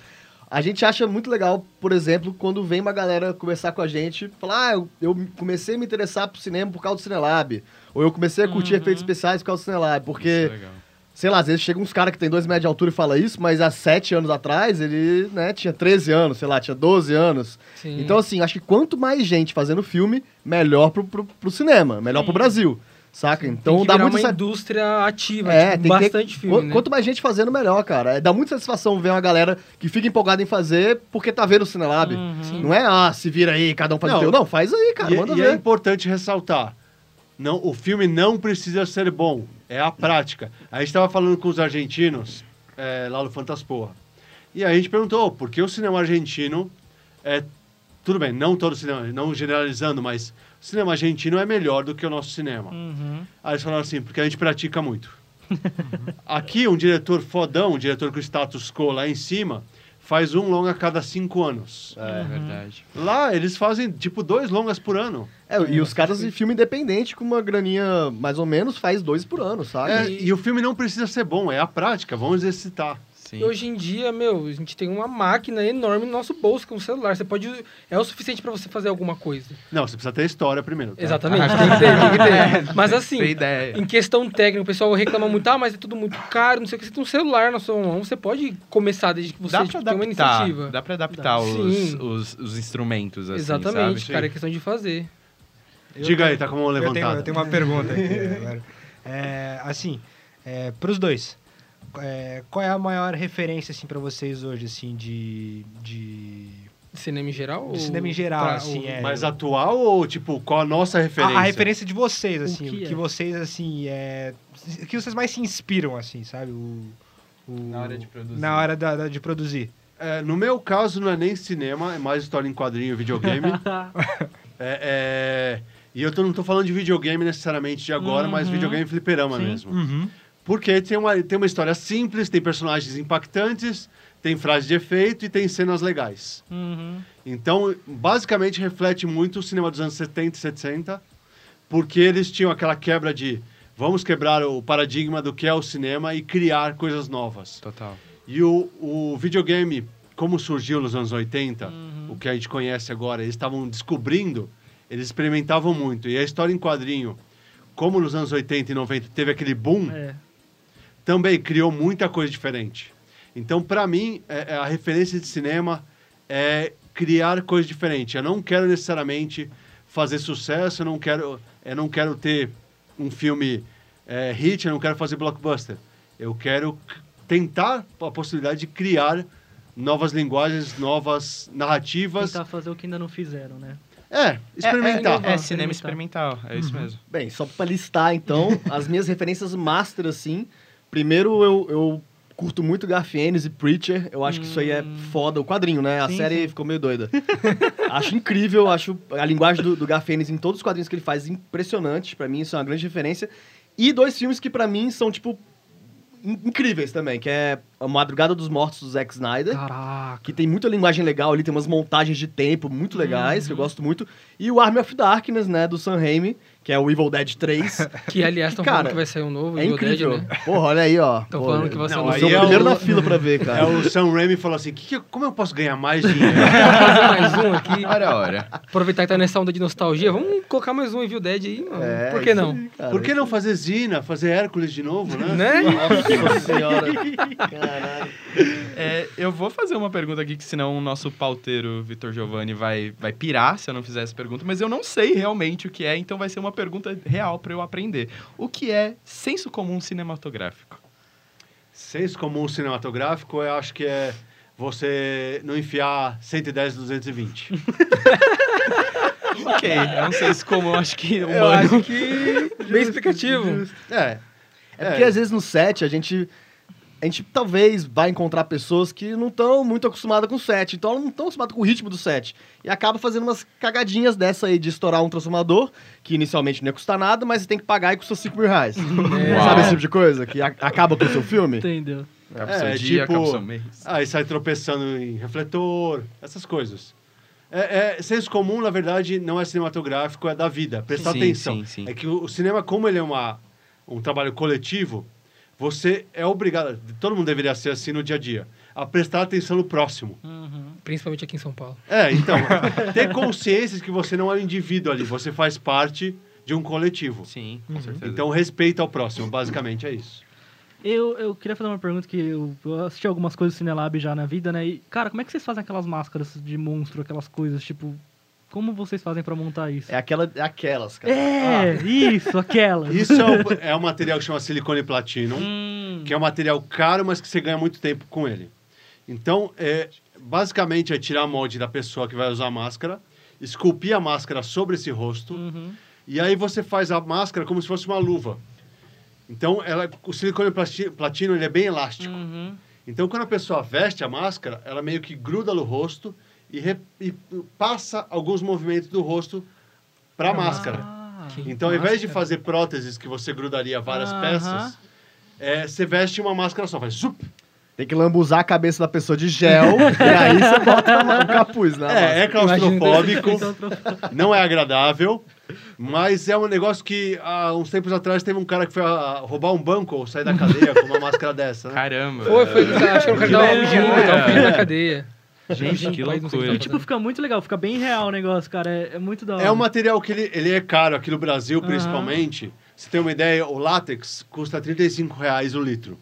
Speaker 7: A gente acha muito legal, por exemplo, quando vem uma galera conversar com a gente, falar, ah, eu, eu comecei a me interessar pro cinema por causa do Cinelab. Ou eu comecei a curtir
Speaker 5: Uhum.
Speaker 7: efeitos especiais por causa do Cinelab.
Speaker 3: Isso é
Speaker 7: Porque,
Speaker 3: legal.
Speaker 7: Sei lá, às vezes chega uns caras que tem dois metros de altura e fala isso, mas há sete anos atrás ele, né, tinha 13 anos, sei lá, tinha 12 anos.
Speaker 5: Sim.
Speaker 7: Então, assim, acho que quanto mais gente fazendo filme, melhor pro, pro, pro cinema, melhor pro Brasil. Saca? Então
Speaker 5: tem que
Speaker 7: dá muito
Speaker 5: uma
Speaker 7: essa...
Speaker 5: indústria ativa,
Speaker 7: É,
Speaker 5: tipo,
Speaker 7: tem que ter-
Speaker 5: bastante filme,
Speaker 7: Qu-
Speaker 5: né?
Speaker 7: Quanto mais gente fazendo, melhor, cara. É, dá muita satisfação ver uma galera que fica empolgada em fazer porque tá vendo o Cinelab.
Speaker 4: Uhum.
Speaker 7: Não é, ah, se vira aí, cada um faz
Speaker 6: Não.
Speaker 7: o teu. Não, faz aí, cara,
Speaker 6: e
Speaker 7: manda
Speaker 6: e é
Speaker 7: ver.
Speaker 6: importante ressaltar, não, o filme não precisa ser bom, é a prática. A gente estava falando com os argentinos é, lá no Fantasporra. E aí a gente perguntou, por que o cinema argentino é... Tudo bem, não todo cinema, não generalizando, mas o cinema argentino é melhor do que o nosso cinema.
Speaker 4: Uhum.
Speaker 6: Aí eles falaram assim, porque a gente pratica muito. Aqui, um diretor fodão, um diretor com status quo lá em cima, faz um longa a cada cinco anos.
Speaker 3: É verdade.
Speaker 6: Lá, eles fazem, tipo, dois longas por ano.
Speaker 7: É, e os caras de filme independente, com uma graninha mais ou menos, faz dois por ano, sabe?
Speaker 6: É, e o filme não precisa ser bom, é a prática, vamos exercitar.
Speaker 3: Sim.
Speaker 5: E hoje em dia, meu, a gente tem uma máquina enorme no nosso bolso, com o celular. Você pode. É o suficiente pra você fazer alguma coisa.
Speaker 6: Não, você precisa ter história primeiro. tá?
Speaker 5: Exatamente, tem que ter, tem que ter. Mas assim, em questão técnica, o pessoal reclama muito, ah, mas é tudo muito caro, não sei o que. Você tem um celular na sua mão, você pode começar desde que você
Speaker 3: Dá
Speaker 5: tipo, uma
Speaker 3: adaptar,
Speaker 5: iniciativa.
Speaker 3: dá pra adaptar os,
Speaker 5: Sim.
Speaker 3: os, os instrumentos, assim,
Speaker 5: Exatamente,
Speaker 3: sabe?
Speaker 5: cara, é questão de fazer.
Speaker 6: Diga aí, tá com a mão
Speaker 2: Eu tenho,
Speaker 6: levantada.
Speaker 2: eu tenho uma pergunta aqui agora. É, assim, é, pros dois. É, qual é a maior referência, assim, pra vocês hoje, assim, de... de...
Speaker 5: Cinema em geral?
Speaker 2: De cinema em geral,
Speaker 5: pra-
Speaker 2: assim, é.
Speaker 6: Mais atual ou, tipo, qual a nossa
Speaker 2: A,
Speaker 6: referência?
Speaker 2: a referência de vocês, assim, o
Speaker 4: que
Speaker 2: que,
Speaker 4: é?
Speaker 2: vocês, assim, é... O que vocês mais se inspiram, assim, sabe? O, o-
Speaker 3: Na hora de produzir.
Speaker 2: Na hora da- da- de produzir.
Speaker 6: É, no meu caso, não é nem cinema, é mais história em quadrinho e videogame. É, é, E eu tô- não tô falando de videogame necessariamente de agora, mas
Speaker 4: Uhum.
Speaker 6: videogame fliperama
Speaker 4: Sim.
Speaker 6: mesmo.
Speaker 2: Uhum.
Speaker 6: Porque tem uma, tem uma história simples, tem personagens impactantes, tem frases de efeito e tem cenas legais.
Speaker 4: Uhum.
Speaker 6: Então, basicamente, reflete muito o cinema dos anos 70 e 70, porque eles tinham aquela quebra de vamos quebrar o paradigma do que é o cinema e criar coisas novas.
Speaker 3: Total.
Speaker 6: E o, o videogame, como surgiu nos anos 80, o que a gente conhece agora, eles estavam descobrindo, eles experimentavam muito. E a história em quadrinho, como nos anos 80 e 90 teve aquele boom,
Speaker 4: É.
Speaker 6: também criou muita coisa diferente. Então, para mim, é- é a referência de cinema é criar coisa diferente. Eu não quero necessariamente fazer sucesso, eu não quero, eu não quero ter um filme é, hit, eu não quero fazer blockbuster. Eu quero tentar a possibilidade de criar novas linguagens, novas narrativas.
Speaker 4: Tentar fazer o que ainda não fizeram, né?
Speaker 6: É, experimentar.
Speaker 3: É, é cinema experimental, é isso mesmo.
Speaker 7: Bem, só pra listar, então, as minhas referências master, assim. Primeiro, eu, eu curto muito Garfienes e Preacher. Eu acho que isso aí é foda. O quadrinho, né? A
Speaker 4: Sim,
Speaker 7: série
Speaker 4: sim.
Speaker 7: ficou meio doida. acho incrível, acho a linguagem do, do Garfienes em todos os quadrinhos que ele faz impressionante. Pra mim, isso é uma grande referência. E dois filmes que pra mim são, tipo, in- incríveis também, que é A Madrugada dos Mortos, do Zack Snyder.
Speaker 4: Caraca.
Speaker 7: Que tem muita linguagem legal ali, tem umas montagens de tempo muito legais, que eu gosto muito. E o Army of Darkness, né, do Sam Raimi, que é o Evil Dead 3.
Speaker 5: Que, aliás, estão
Speaker 7: Cara,
Speaker 5: falando que vai sair um novo
Speaker 7: é
Speaker 5: Evil Dead,
Speaker 7: incrível.
Speaker 5: né?
Speaker 7: Porra, olha aí, ó.
Speaker 5: Estão falando que vai ser
Speaker 6: não,
Speaker 5: um
Speaker 6: aí
Speaker 7: Sou
Speaker 5: novo.
Speaker 7: o
Speaker 6: é
Speaker 7: primeiro na fila pra ver,
Speaker 6: É
Speaker 7: cara.
Speaker 6: o Sam Raimi falou assim: "Que que eu- como eu posso ganhar mais dinheiro?
Speaker 5: fazer mais um aqui.
Speaker 3: Ora, ora.
Speaker 5: Aproveitar que tá nessa onda de nostalgia. Vamos colocar mais um Evil Dead aí, mano.
Speaker 7: É,
Speaker 5: Por que não?
Speaker 7: aí, cara.
Speaker 6: Por que não fazer Zina, fazer Hércules de novo, né?
Speaker 5: Né?
Speaker 7: Nossa senhora. Caralho.
Speaker 3: É, eu vou fazer uma pergunta aqui, que senão o nosso pauteiro Vitor Giovanni vai, vai pirar se eu não fizer essa pergunta, mas eu não sei realmente o que é, então vai ser uma pergunta real para eu aprender. O que é senso comum cinematográfico?
Speaker 6: Senso comum cinematográfico, eu acho que é você não enfiar 110 220.
Speaker 3: ok, é um senso comum, acho que humano.
Speaker 5: Eu acho que. Bem explicativo.
Speaker 6: É.
Speaker 7: É porque às vezes no set a gente. A gente talvez vai encontrar pessoas que não estão muito acostumadas com o set, então elas não estão acostumadas com o ritmo do set. E acaba fazendo umas cagadinhas dessa aí de estourar um transformador, que inicialmente não ia custar nada, mas você tem que pagar e custa 5 mil reais. Sabe esse tipo de coisa? Que a- acaba com o seu filme?
Speaker 4: Entendeu?
Speaker 3: Acaba o seu
Speaker 6: É,
Speaker 3: dia,
Speaker 6: tipo-
Speaker 3: acaba o seu mês.
Speaker 6: Aí sai tropeçando em refletor, essas coisas. É, é, senso comum, na verdade, não é cinematográfico, é da vida. Prestar
Speaker 3: Sim,
Speaker 6: atenção.
Speaker 3: sim, sim.
Speaker 6: É que o, o cinema, como ele é uma, um trabalho coletivo, você é obrigado, todo mundo deveria ser assim no dia a dia, a prestar atenção no próximo.
Speaker 5: Principalmente aqui em São Paulo.
Speaker 6: É, então, ter consciência de que você não é um indivíduo ali, você faz parte de um coletivo.
Speaker 3: Sim, com certeza.
Speaker 6: Então, respeita ao próximo, basicamente é isso.
Speaker 4: Eu, eu queria fazer uma pergunta que eu, eu assisti algumas coisas do Cinelab já na vida, né? E, cara, como é que vocês fazem aquelas máscaras de monstro, aquelas coisas, tipo... Como vocês fazem pra montar isso?
Speaker 7: É, aquela, é aquelas, cara.
Speaker 4: É, isso, aquelas.
Speaker 6: Isso é, o, é um material que chama silicone platinum.
Speaker 4: Hum,
Speaker 6: que é um material caro, mas que você ganha muito tempo com ele. Então, é, basicamente, é tirar a molde da pessoa que vai usar a máscara, esculpir a máscara sobre esse rosto,
Speaker 4: uhum.
Speaker 6: e aí você faz a máscara como se fosse uma luva. Então, ela, o silicone plati- platino ele é bem elástico.
Speaker 4: Uhum.
Speaker 6: Então, quando a pessoa veste a máscara, ela meio que gruda no rosto e, re- e passa alguns movimentos do rosto para a máscara.
Speaker 4: Ah,
Speaker 6: Então, ao invés de fazer próteses que você grudaria várias peças, é, você veste uma máscara só, faz zup,
Speaker 7: Tem que lambuzar a cabeça da pessoa de gel, e aí você bota o capuz, né?
Speaker 6: É, é claustrofóbico, não é agradável, mas é um negócio que há uns tempos atrás teve um cara que foi ah, roubar um banco ou sair da cadeia com uma máscara dessa, né?
Speaker 3: Caramba.
Speaker 5: Foi, foi. Acho que era o cara que tava
Speaker 3: É.
Speaker 5: fugindo, tava fugindo da cadeia.
Speaker 3: Gente, que loucura.
Speaker 4: E, tipo, fica muito legal, fica bem real o negócio, cara. É, é muito da hora.
Speaker 6: É um material que ele, ele é caro aqui no Brasil, principalmente. Você tem uma ideia, o látex custa 35 reais o litro.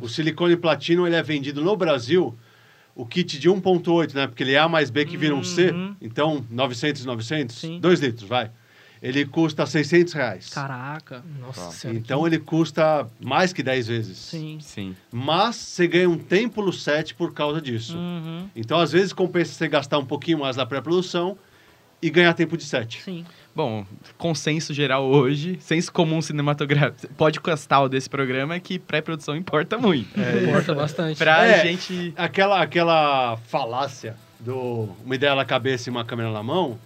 Speaker 6: O silicone platino ele é vendido no Brasil, o kit de 1.8, né? Porque ele é A mais B que vira um C,
Speaker 4: Uhum.
Speaker 6: então 900, 900,
Speaker 4: Sim.
Speaker 6: 2 litros, vai. Ele custa 600 reais.
Speaker 4: Caraca.
Speaker 5: Nossa senhora.
Speaker 6: Então ele custa mais que 10 vezes.
Speaker 4: Sim.
Speaker 3: Sim.
Speaker 6: Mas você ganha um tempo no set por causa disso.
Speaker 4: Uhum.
Speaker 6: Então, às vezes, compensa você gastar um pouquinho mais na pré-produção e ganhar tempo de set.
Speaker 4: Sim.
Speaker 3: Bom, consenso geral hoje, senso comum cinematográfico, podcastal desse programa é que pré-produção importa muito.
Speaker 5: Importa bastante.
Speaker 3: Pra
Speaker 6: É.
Speaker 3: gente...
Speaker 6: Aquela, aquela falácia do uma ideia na cabeça e uma câmera na mão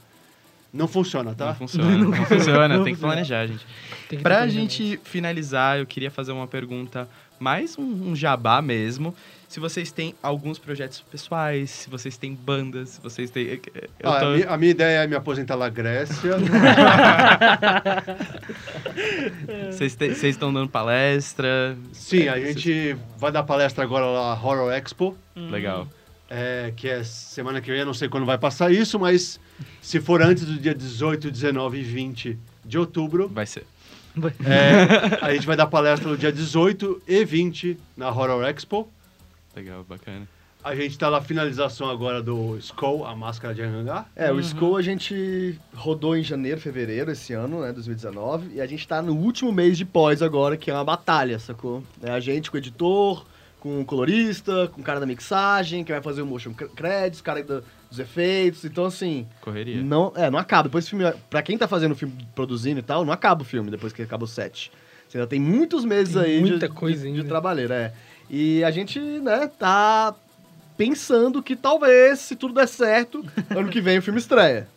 Speaker 6: não funciona, tá?
Speaker 3: Não funciona, não, funciona,
Speaker 4: Não
Speaker 3: tem que planejar, gente.
Speaker 5: Tem que
Speaker 3: Pra gente finalizar, eu queria fazer uma pergunta, mais um, um jabá mesmo. Se vocês têm alguns projetos pessoais, se vocês têm bandas, se vocês têm... Eu
Speaker 6: Ah,
Speaker 3: tô-
Speaker 6: a, mi- a minha ideia é me aposentar na Grécia.
Speaker 3: Vocês estão dando palestra?
Speaker 6: Sim, a gente vai dar palestra agora lá na Horror Expo,
Speaker 3: Legal.
Speaker 6: É, que é semana que vem, eu não sei quando vai passar isso, mas se for antes do dia 18, 19 e 20 de outubro,
Speaker 3: Vai ser.
Speaker 6: é, a gente vai dar palestra no dia 18 e 20 na Horror Expo.
Speaker 3: Legal, bacana.
Speaker 6: A gente tá na finalização agora do Skull, a máscara de Anhangá.
Speaker 7: É, o Skull a gente rodou em janeiro, fevereiro esse ano, né, 2019, e a gente tá no último mês de pós agora, que é uma batalha, sacou? É a gente com o editor, com o colorista, com o cara da mixagem, que vai fazer o motion cr- credits, o cara da- dos efeitos, então assim,
Speaker 3: Correria.
Speaker 7: não, é, não acaba. Depois o filme, pra quem tá fazendo o filme, produzindo e tal, não acaba o filme depois que acaba o set. Você ainda tem muitos meses
Speaker 5: Tem
Speaker 7: aí
Speaker 5: muita
Speaker 7: de,
Speaker 5: coisa
Speaker 7: de, de trabalheira, é. E a gente, né, tá pensando que talvez, se tudo der certo, ano que vem o filme estreia.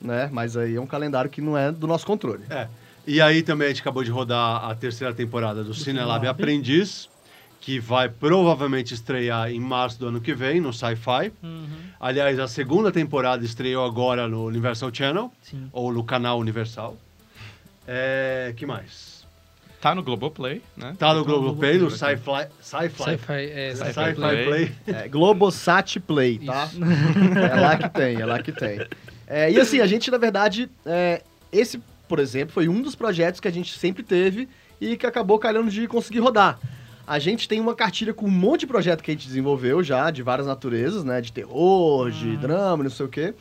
Speaker 7: Né? Mas aí é um calendário que não é do nosso controle.
Speaker 6: É. E aí também a gente acabou de rodar a terceira temporada do Cinelab Aprendiz, que vai provavelmente estrear em março do ano que vem, no Sci-Fi. Aliás, a segunda temporada estreou agora no Universal Channel,
Speaker 4: Sim.
Speaker 6: ou no canal Universal. É, que mais?
Speaker 3: Tá no Globoplay, né?
Speaker 6: Tá no Globoplay, no Sci-Fi... Sci-Fi.
Speaker 5: Sci-Fi, é,
Speaker 6: Sci-Fi
Speaker 3: Sci-Fi
Speaker 6: Play.
Speaker 3: Play.
Speaker 7: É, Globosat Play, tá? É lá que tem, é lá que tem. É, e assim, a gente, na verdade, é, esse, por exemplo, foi um dos projetos que a gente sempre teve e que acabou calhando de conseguir rodar. A gente tem uma cartilha com um monte de projeto que a gente desenvolveu já, de várias naturezas, né? De terror, de drama, não sei o quê.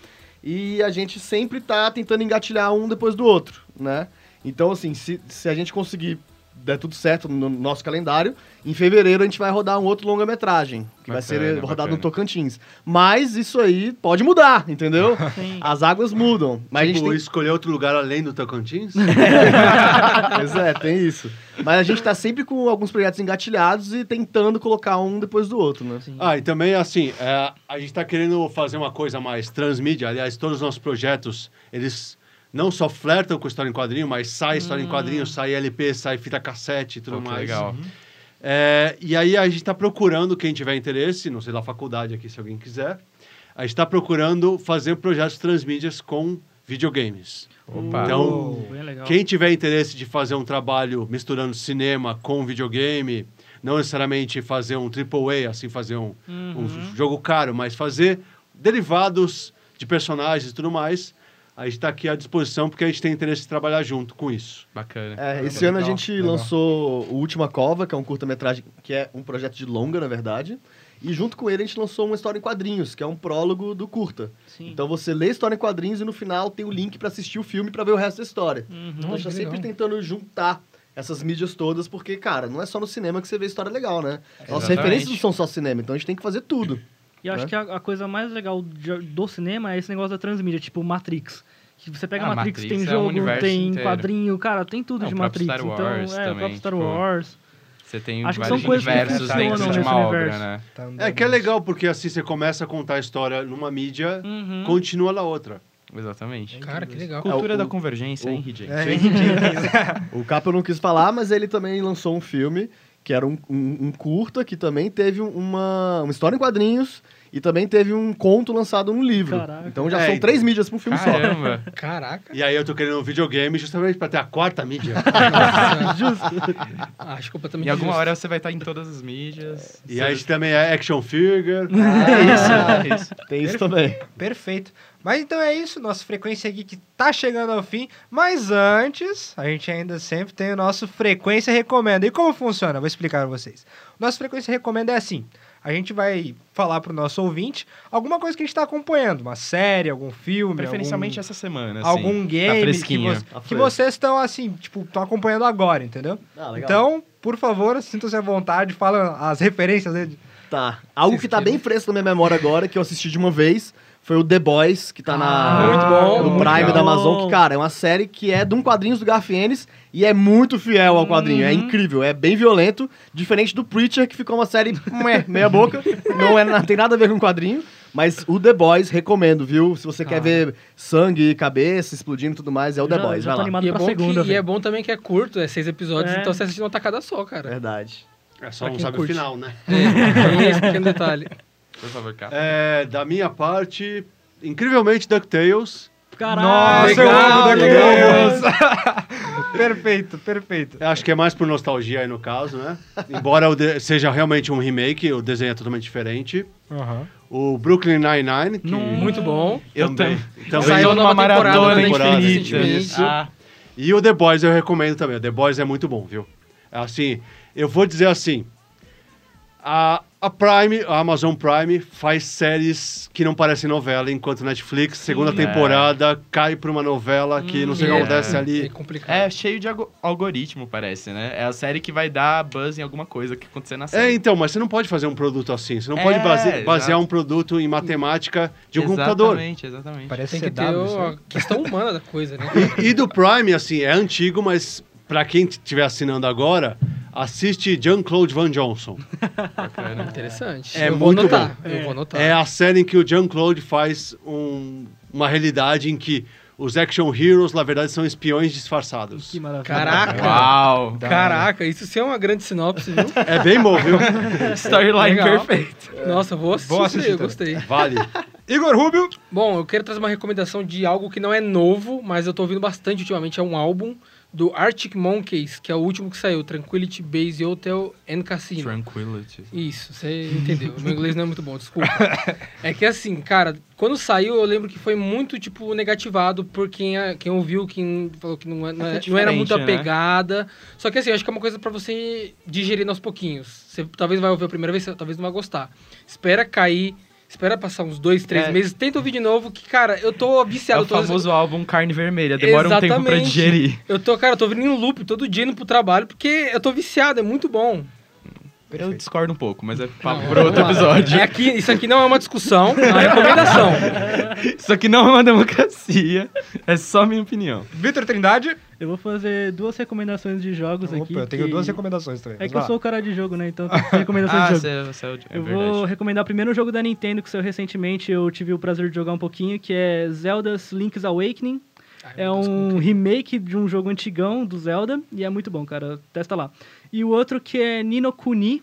Speaker 7: E a gente sempre tá tentando engatilhar um depois do outro, né? Então, assim, se, se a gente conseguir der tudo certo no nosso calendário, em fevereiro a gente vai rodar um outro longa-metragem, que vai ser
Speaker 3: Bacana,
Speaker 7: rodado no
Speaker 3: bacana.
Speaker 7: Tocantins. Mas isso aí pode mudar, entendeu?
Speaker 4: Sim.
Speaker 7: As águas mudam. Mas a gente
Speaker 6: Tipo,
Speaker 7: tem...
Speaker 6: escolher outro lugar além do Tocantins?
Speaker 7: pois é, tem isso. Mas a gente tá sempre com alguns projetos engatilhados e tentando colocar um depois do outro, né?
Speaker 6: Ah, e também, assim, é, a gente tá querendo fazer uma coisa mais transmídia. Aliás, todos os nossos projetos, eles não só flertam com história em quadrinho, mas sai história em quadrinho, sai LP, sai fita cassete e tudo
Speaker 3: que
Speaker 6: mais.
Speaker 3: legal.
Speaker 6: É, e aí a gente está procurando, quem tiver interesse, não sei da faculdade aqui se alguém quiser, a gente está procurando fazer projetos transmídias com videogames.
Speaker 3: Opa.
Speaker 6: Então,
Speaker 4: legal.
Speaker 6: Quem tiver interesse de fazer um trabalho misturando cinema com videogame, não necessariamente fazer um AAA, assim, fazer um, um jogo caro, mas fazer derivados de personagens e tudo mais, a gente está aqui à disposição porque a gente tem interesse de trabalhar junto com isso.
Speaker 3: Bacana.
Speaker 7: É, esse ano a
Speaker 2: legal,
Speaker 7: gente
Speaker 2: legal.
Speaker 7: lançou o Última Cova, que é um curta-metragem, que é um projeto de longa, na verdade. E junto com ele a gente lançou uma história em quadrinhos, que é um prólogo do curta.
Speaker 4: Sim.
Speaker 7: Então você lê a história em quadrinhos e no final tem o link pra assistir o filme pra ver o resto da história.
Speaker 4: Uhum.
Speaker 7: Então a gente tá sempre
Speaker 5: legal.
Speaker 7: tentando juntar essas mídias todas, porque, cara, não é só no cinema que você vê história legal, né? Nossas
Speaker 3: Exatamente.
Speaker 7: referências não são só cinema, então a gente tem que fazer tudo.
Speaker 4: E eu acho
Speaker 7: né?
Speaker 4: que a, a coisa mais legal de- do cinema é esse negócio da transmídia, tipo Matrix. Que você pega
Speaker 3: Ah,
Speaker 4: Matrix,
Speaker 3: Matrix
Speaker 4: tem
Speaker 3: é
Speaker 4: jogo, tem
Speaker 3: inteiro.
Speaker 4: quadrinho, cara, tem tudo
Speaker 3: É,
Speaker 4: de
Speaker 3: o
Speaker 4: Matrix.
Speaker 3: Star
Speaker 4: então,
Speaker 3: Wars
Speaker 4: é, o
Speaker 3: também,
Speaker 4: próprio Star
Speaker 3: tipo,
Speaker 4: Wars.
Speaker 3: Você tem
Speaker 4: Acho que
Speaker 3: vários
Speaker 4: são coisas que
Speaker 3: universos dentro de uma obra,
Speaker 4: universo.
Speaker 3: né?
Speaker 2: Tá
Speaker 6: É que é legal, porque assim você começa a contar a história numa mídia,
Speaker 4: Uhum.
Speaker 6: continua na outra.
Speaker 3: Exatamente.
Speaker 5: Cara, que legal.
Speaker 3: Cultura
Speaker 7: É, o-
Speaker 3: da convergência,
Speaker 7: o-
Speaker 3: hein, RJ?
Speaker 2: É,
Speaker 7: O Capo não quis falar, mas ele também lançou um filme, que era um, um- um curta, que também teve uma, uma história em quadrinhos e também teve um conto lançado num livro.
Speaker 4: Caraca.
Speaker 7: Então já
Speaker 6: É,
Speaker 7: são três mídias pra um filme só.
Speaker 3: Caramba.
Speaker 5: Caraca.
Speaker 6: E aí eu tô querendo um videogame justamente para ter a quarta mídia.
Speaker 5: Acho completamente
Speaker 3: Em alguma
Speaker 5: justo.
Speaker 3: hora você vai estar em todas as mídias.
Speaker 6: e aí também é action figure.
Speaker 3: É isso.
Speaker 7: Tem isso também.
Speaker 2: Perfeito. Mas então é isso, nossa frequência geek tá chegando ao fim. Mas antes, a gente ainda sempre tem o nosso Frequência Recomenda. E como funciona? Vou explicar pra vocês. O nosso Frequência Recomenda é assim. A gente vai falar pro nosso ouvinte alguma coisa que a gente tá acompanhando. Uma série, algum filme,
Speaker 3: Preferencialmente
Speaker 2: algum,
Speaker 3: essa semana, assim.
Speaker 2: algum
Speaker 3: Tá
Speaker 2: game que,
Speaker 3: fresquinho.
Speaker 2: vo-
Speaker 7: Tá
Speaker 2: que vocês estão assim, tipo, estão acompanhando agora, entendeu?
Speaker 7: Ah, legal.
Speaker 2: Então, por favor, sintam-se à vontade, fala as referências dele.
Speaker 7: Tá. Algo que tá bem fresco na minha memória agora, que eu assisti de uma vez, foi o The Boys, que tá na,
Speaker 5: Ah, muito bom,
Speaker 7: no Prime
Speaker 3: legal.
Speaker 7: da Amazon, que, cara, é uma série que é de um quadrinhos do Garfienes e é muito fiel ao quadrinho. É incrível, é bem violento, diferente do Preacher, que ficou uma série meia boca, não, é, não tem nada a ver com quadrinho. Mas o The Boys, recomendo, viu? Se você quer ver sangue, cabeça explodindo e tudo mais, é o The
Speaker 4: Já-
Speaker 7: Boys,
Speaker 4: já
Speaker 7: vai lá.
Speaker 5: E é, bom
Speaker 4: segunda,
Speaker 5: que, e é bom também que é curto, é seis episódios,
Speaker 4: É.
Speaker 5: então você assiste uma tacada só, cara.
Speaker 7: Verdade.
Speaker 6: É só
Speaker 5: Pra
Speaker 6: não sabe
Speaker 5: curte.
Speaker 6: o final, né?
Speaker 5: É, tem esse pequeno detalhe.
Speaker 3: Por favor, cara.
Speaker 6: É, da minha parte, incrivelmente DuckTales.
Speaker 4: Caralho,
Speaker 2: Nossa, eu
Speaker 5: legal,
Speaker 2: amo
Speaker 5: legal.
Speaker 2: DuckTales! perfeito, perfeito.
Speaker 6: Eu Acho que é mais por nostalgia aí no caso, né? Embora seja realmente um remake, o desenho é totalmente diferente. O Brooklyn Nine-Nine, que
Speaker 5: Muito bom.
Speaker 3: Eu
Speaker 6: também,
Speaker 5: Saiu
Speaker 3: numa
Speaker 5: temporada
Speaker 3: maratona
Speaker 5: na
Speaker 6: Netflix
Speaker 3: infinita.
Speaker 6: Isso.
Speaker 3: Ah,
Speaker 6: E o The Boys eu recomendo também. O The Boys é muito bom, viu? Assim, eu vou dizer assim. A, a Prime, a Amazon Prime, faz séries que não parecem novela, enquanto Netflix, segunda
Speaker 3: É.
Speaker 6: temporada, cai pra uma novela que não sei o que
Speaker 3: é.
Speaker 6: acontece
Speaker 5: É
Speaker 6: ali.
Speaker 5: complicado.
Speaker 3: É cheio de algo- algoritmo, parece, né? É a série que vai dar buzz em alguma coisa que acontecer na
Speaker 6: É,
Speaker 3: série.
Speaker 6: então, mas você não pode fazer um produto assim. Você não
Speaker 3: É,
Speaker 6: pode base- basear
Speaker 3: exato.
Speaker 6: um produto em matemática de um computador.
Speaker 3: Exatamente, exatamente.
Speaker 2: Parece
Speaker 5: Tem que ter
Speaker 2: CW,
Speaker 5: a questão humana da coisa, né?
Speaker 6: E do Prime, assim, é antigo, mas pra quem estiver assinando agora, assiste Jean-Claude Van Johnson.
Speaker 3: Bacana.
Speaker 5: Interessante.
Speaker 6: É
Speaker 5: eu vou
Speaker 6: muito
Speaker 5: anotar.
Speaker 6: bom.
Speaker 5: Eu vou anotar.
Speaker 6: É a série em que o Jean-Claude faz um- uma realidade em que os action heroes, na verdade, são espiões disfarçados.
Speaker 4: Que maravilha.
Speaker 5: Caraca!
Speaker 3: Uau!
Speaker 5: Caraca, isso sim é uma grande sinopse, viu?
Speaker 6: É bem bom, viu?
Speaker 3: Storyline
Speaker 5: Legal.
Speaker 3: perfeito.
Speaker 5: Nossa, vou assistir,
Speaker 2: Vou assistir
Speaker 5: gostei.
Speaker 6: Vale.
Speaker 2: Igor Rubio.
Speaker 5: Bom, eu quero trazer uma recomendação de algo que não é novo, mas eu tô ouvindo bastante ultimamente. É um álbum do Arctic Monkeys, que é o último que saiu, Tranquility Base Hotel and Casino.
Speaker 3: Tranquility.
Speaker 5: Isso, você entendeu. Meu inglês não é muito bom, desculpa. É que assim, cara, quando saiu eu lembro que foi muito, tipo, negativado por quem, quem ouviu, quem falou que não, é- não, é-
Speaker 3: que
Speaker 5: não era muito
Speaker 3: né?
Speaker 5: apegada. Só que assim, eu acho que é uma coisa pra você digerir aos pouquinhos. Você talvez vai ouvir a primeira vez, você talvez não vai gostar. Espera cair, espera passar uns dois, três
Speaker 3: É.
Speaker 5: meses, tenta ouvir de novo, que, cara, eu tô
Speaker 3: É
Speaker 5: viciado.
Speaker 3: o
Speaker 5: eu tô-
Speaker 3: famoso álbum Carne Vermelha. Demora um tempo pra
Speaker 5: Exatamente.
Speaker 3: digerir.
Speaker 5: Eu tô, cara, eu tô ouvindo em loop todo dia indo pro trabalho, porque eu tô viciado, é muito bom.
Speaker 3: Eu discordo um pouco, mas é papo por outro episódio.
Speaker 5: É aqui, isso aqui não é uma discussão, é uma recomendação.
Speaker 3: Isso aqui não é uma democracia. É só minha opinião.
Speaker 2: Vitor Trindade.
Speaker 4: Eu vou fazer duas recomendações de jogos aqui.
Speaker 2: Opa, eu tenho
Speaker 4: que-
Speaker 2: duas recomendações também.
Speaker 4: É que eu sou o cara de jogo, né? Então tem recomendações
Speaker 3: Ah,
Speaker 4: de jogo.
Speaker 3: você, você é, o- é
Speaker 4: eu
Speaker 3: verdade.
Speaker 4: vou recomendar primeiro o jogo da Nintendo que saiu recentemente. Eu tive o prazer de jogar um pouquinho, que é Zelda's Link's Awakening. É um remake de um jogo antigão do Zelda e é muito bom, cara. Testa lá. E o outro que é Nino Kuni.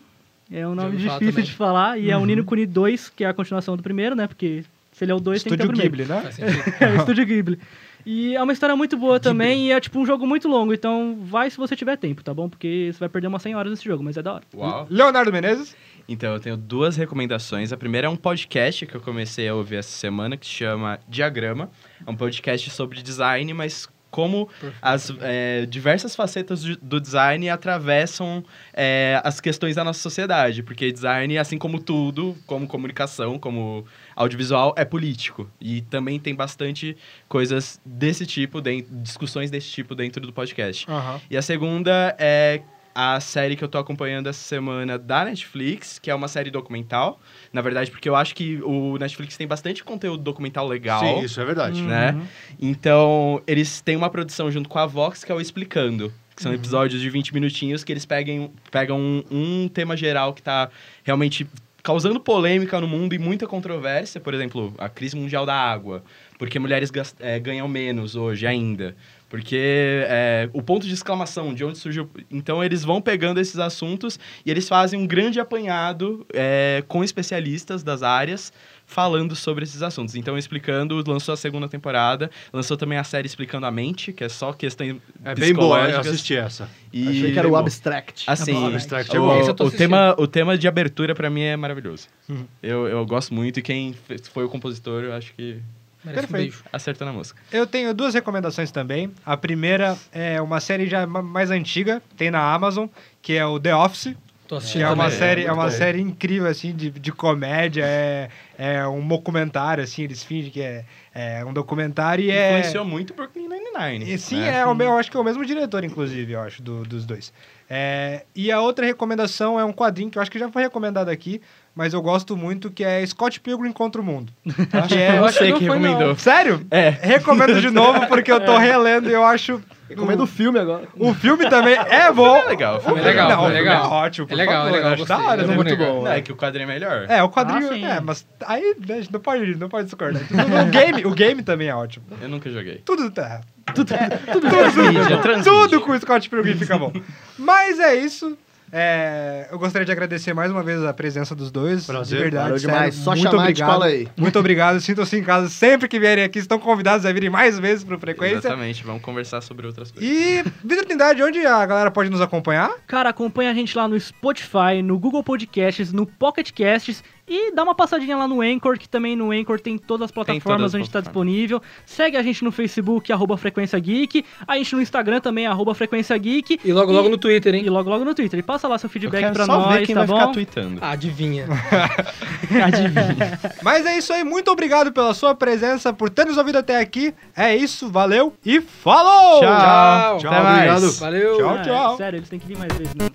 Speaker 4: É um nome difícil
Speaker 5: também.
Speaker 4: de falar. E é o Nino Kuni 2, que é a continuação do primeiro, né? Porque se ele é o 2, tem que ter o
Speaker 2: Estúdio
Speaker 4: primeiro.
Speaker 2: Ghibli, né?
Speaker 4: É, o Estúdio Ghibli. E é uma história muito boa também e é tipo um jogo muito longo. Então vai se você tiver tempo, tá bom? Porque você vai perder umas 100 horas nesse jogo, mas é da hora.
Speaker 3: Uau.
Speaker 2: Leonardo Menezes.
Speaker 3: Então, eu tenho duas recomendações. A primeira é um podcast que eu comecei a ouvir essa semana, que se chama Diagrama. É um podcast sobre design, mas como as é, diversas facetas do, design atravessam é, as questões da nossa sociedade. Porque design, assim como tudo, como comunicação, como audiovisual, é político. E também tem bastante coisas desse tipo, dentro, discussões desse tipo dentro do podcast.
Speaker 2: Aham.
Speaker 3: E a segunda é a série que eu tô acompanhando essa semana da Netflix, que é uma série documental. Na verdade, porque eu acho que o Netflix tem bastante conteúdo documental legal.
Speaker 6: Sim, isso é verdade.
Speaker 3: Né? Então, eles têm uma produção junto com a Vox, que é o Explicando. Que são episódios de 20 minutinhos que eles peguem, pegam um, um tema geral que tá realmente causando polêmica no mundo e muita controvérsia. Por exemplo, a crise mundial da água. Porque mulheres eh, ganham menos hoje ainda. Porque é, o ponto de exclamação, de onde surgiu. Então, eles vão pegando esses assuntos e eles fazem um grande apanhado é, com especialistas das áreas falando sobre esses assuntos. Então, explicando, lançou a segunda temporada, lançou também a série Explicando a Mente, que é só questões
Speaker 6: É bem boa, eu assisti essa.
Speaker 3: E,
Speaker 7: Achei que era o Abstract.
Speaker 3: Assim,
Speaker 6: O Abstract é
Speaker 3: o, o tema, o tema de abertura pra mim é maravilhoso.
Speaker 2: Uhum.
Speaker 3: Eu, eu gosto muito e quem foi o compositor, eu acho que
Speaker 5: Merece um
Speaker 2: Perfeito.
Speaker 5: beijo.
Speaker 3: acertou na música.
Speaker 2: Eu tenho duas recomendações também. A primeira é uma série já ma- mais antiga, tem na Amazon, que é o The Office.
Speaker 5: Tô
Speaker 2: Que
Speaker 5: assistindo
Speaker 2: é uma
Speaker 5: também.
Speaker 2: série, é uma série incrível, assim, de, de comédia. É, é um documentário, assim, eles fingem que é, é um documentário e é...
Speaker 3: Influenciou muito Brooklyn Nine-Nine.
Speaker 2: E, sim,
Speaker 3: né?
Speaker 2: é o meu, eu acho que é o mesmo diretor, inclusive, eu acho, do- dos dois. É, e a outra recomendação é um quadrinho que eu acho que já foi recomendado aqui, mas eu gosto muito, que é Scott Pilgrim contra o Mundo. que é,
Speaker 3: Foi você
Speaker 5: não
Speaker 3: que
Speaker 5: foi, não.
Speaker 3: recomendou.
Speaker 2: Sério?
Speaker 3: É.
Speaker 2: Recomendo de novo, porque eu tô relendo e eu acho...
Speaker 7: Recomendo o filme agora.
Speaker 2: O filme também é bom.
Speaker 3: É legal, o filme
Speaker 5: é legal,
Speaker 2: Não, o filme
Speaker 5: legal.
Speaker 2: é ótimo.
Speaker 5: É legal,
Speaker 2: favor,
Speaker 5: é legal,
Speaker 2: eu acho da hora,
Speaker 5: Eu
Speaker 2: é
Speaker 5: vou
Speaker 2: muito bom.
Speaker 3: Não, é que o quadrinho é melhor.
Speaker 2: É, o quadrinho,
Speaker 4: Ah,
Speaker 2: é, mas aí né, não pode, não pode discordar. O game, o game também é ótimo.
Speaker 3: Eu nunca joguei.
Speaker 2: Tudo tá.
Speaker 3: Transmídia, transmídia.
Speaker 2: Tudo com o Scott Pilgrim fica bom. Mas é isso. É, eu gostaria de agradecer mais uma vez a presença dos dois.
Speaker 6: Prazer.
Speaker 2: De verdade, sério,
Speaker 7: demais. Só
Speaker 2: muito
Speaker 7: chamar
Speaker 2: obrigado.
Speaker 7: fala aí.
Speaker 2: Muito obrigado. Sintam-se em casa sempre que vierem aqui. Estão convidados a virem mais vezes pro Frequência.
Speaker 3: Exatamente, vamos conversar sobre outras coisas.
Speaker 2: E, Vitor Trindade, onde a galera pode nos acompanhar?
Speaker 4: Cara, acompanha a gente lá no Spotify, no Google Podcasts, no Pocket Casts E dá uma passadinha lá no Anchor, que também no Anchor tem todas as plataformas
Speaker 3: todas as
Speaker 4: onde está disponível. Segue a gente no Facebook, arroba Frequência Geek. A gente no Instagram também, arroba Frequência Geek.
Speaker 5: E logo, logo no Twitter,
Speaker 4: E
Speaker 5: hein?
Speaker 4: logo, logo no Twitter. E passa lá seu
Speaker 3: Eu
Speaker 4: feedback
Speaker 3: só
Speaker 4: nós,
Speaker 3: ver quem
Speaker 4: tá
Speaker 3: vai ficar
Speaker 4: bom?
Speaker 3: tweetando.
Speaker 5: Ah, adivinha.
Speaker 4: Adivinha.
Speaker 2: Mas é isso aí, muito obrigado pela sua presença, por ter nos ouvido até aqui. É isso, valeu e falou!
Speaker 3: Tchau.
Speaker 5: Tchau.
Speaker 3: Mais.
Speaker 6: obrigado.
Speaker 5: Valeu.
Speaker 2: Tchau,
Speaker 4: Ah,
Speaker 2: tchau.
Speaker 4: Sério, eles têm que vir mais vezes. Né?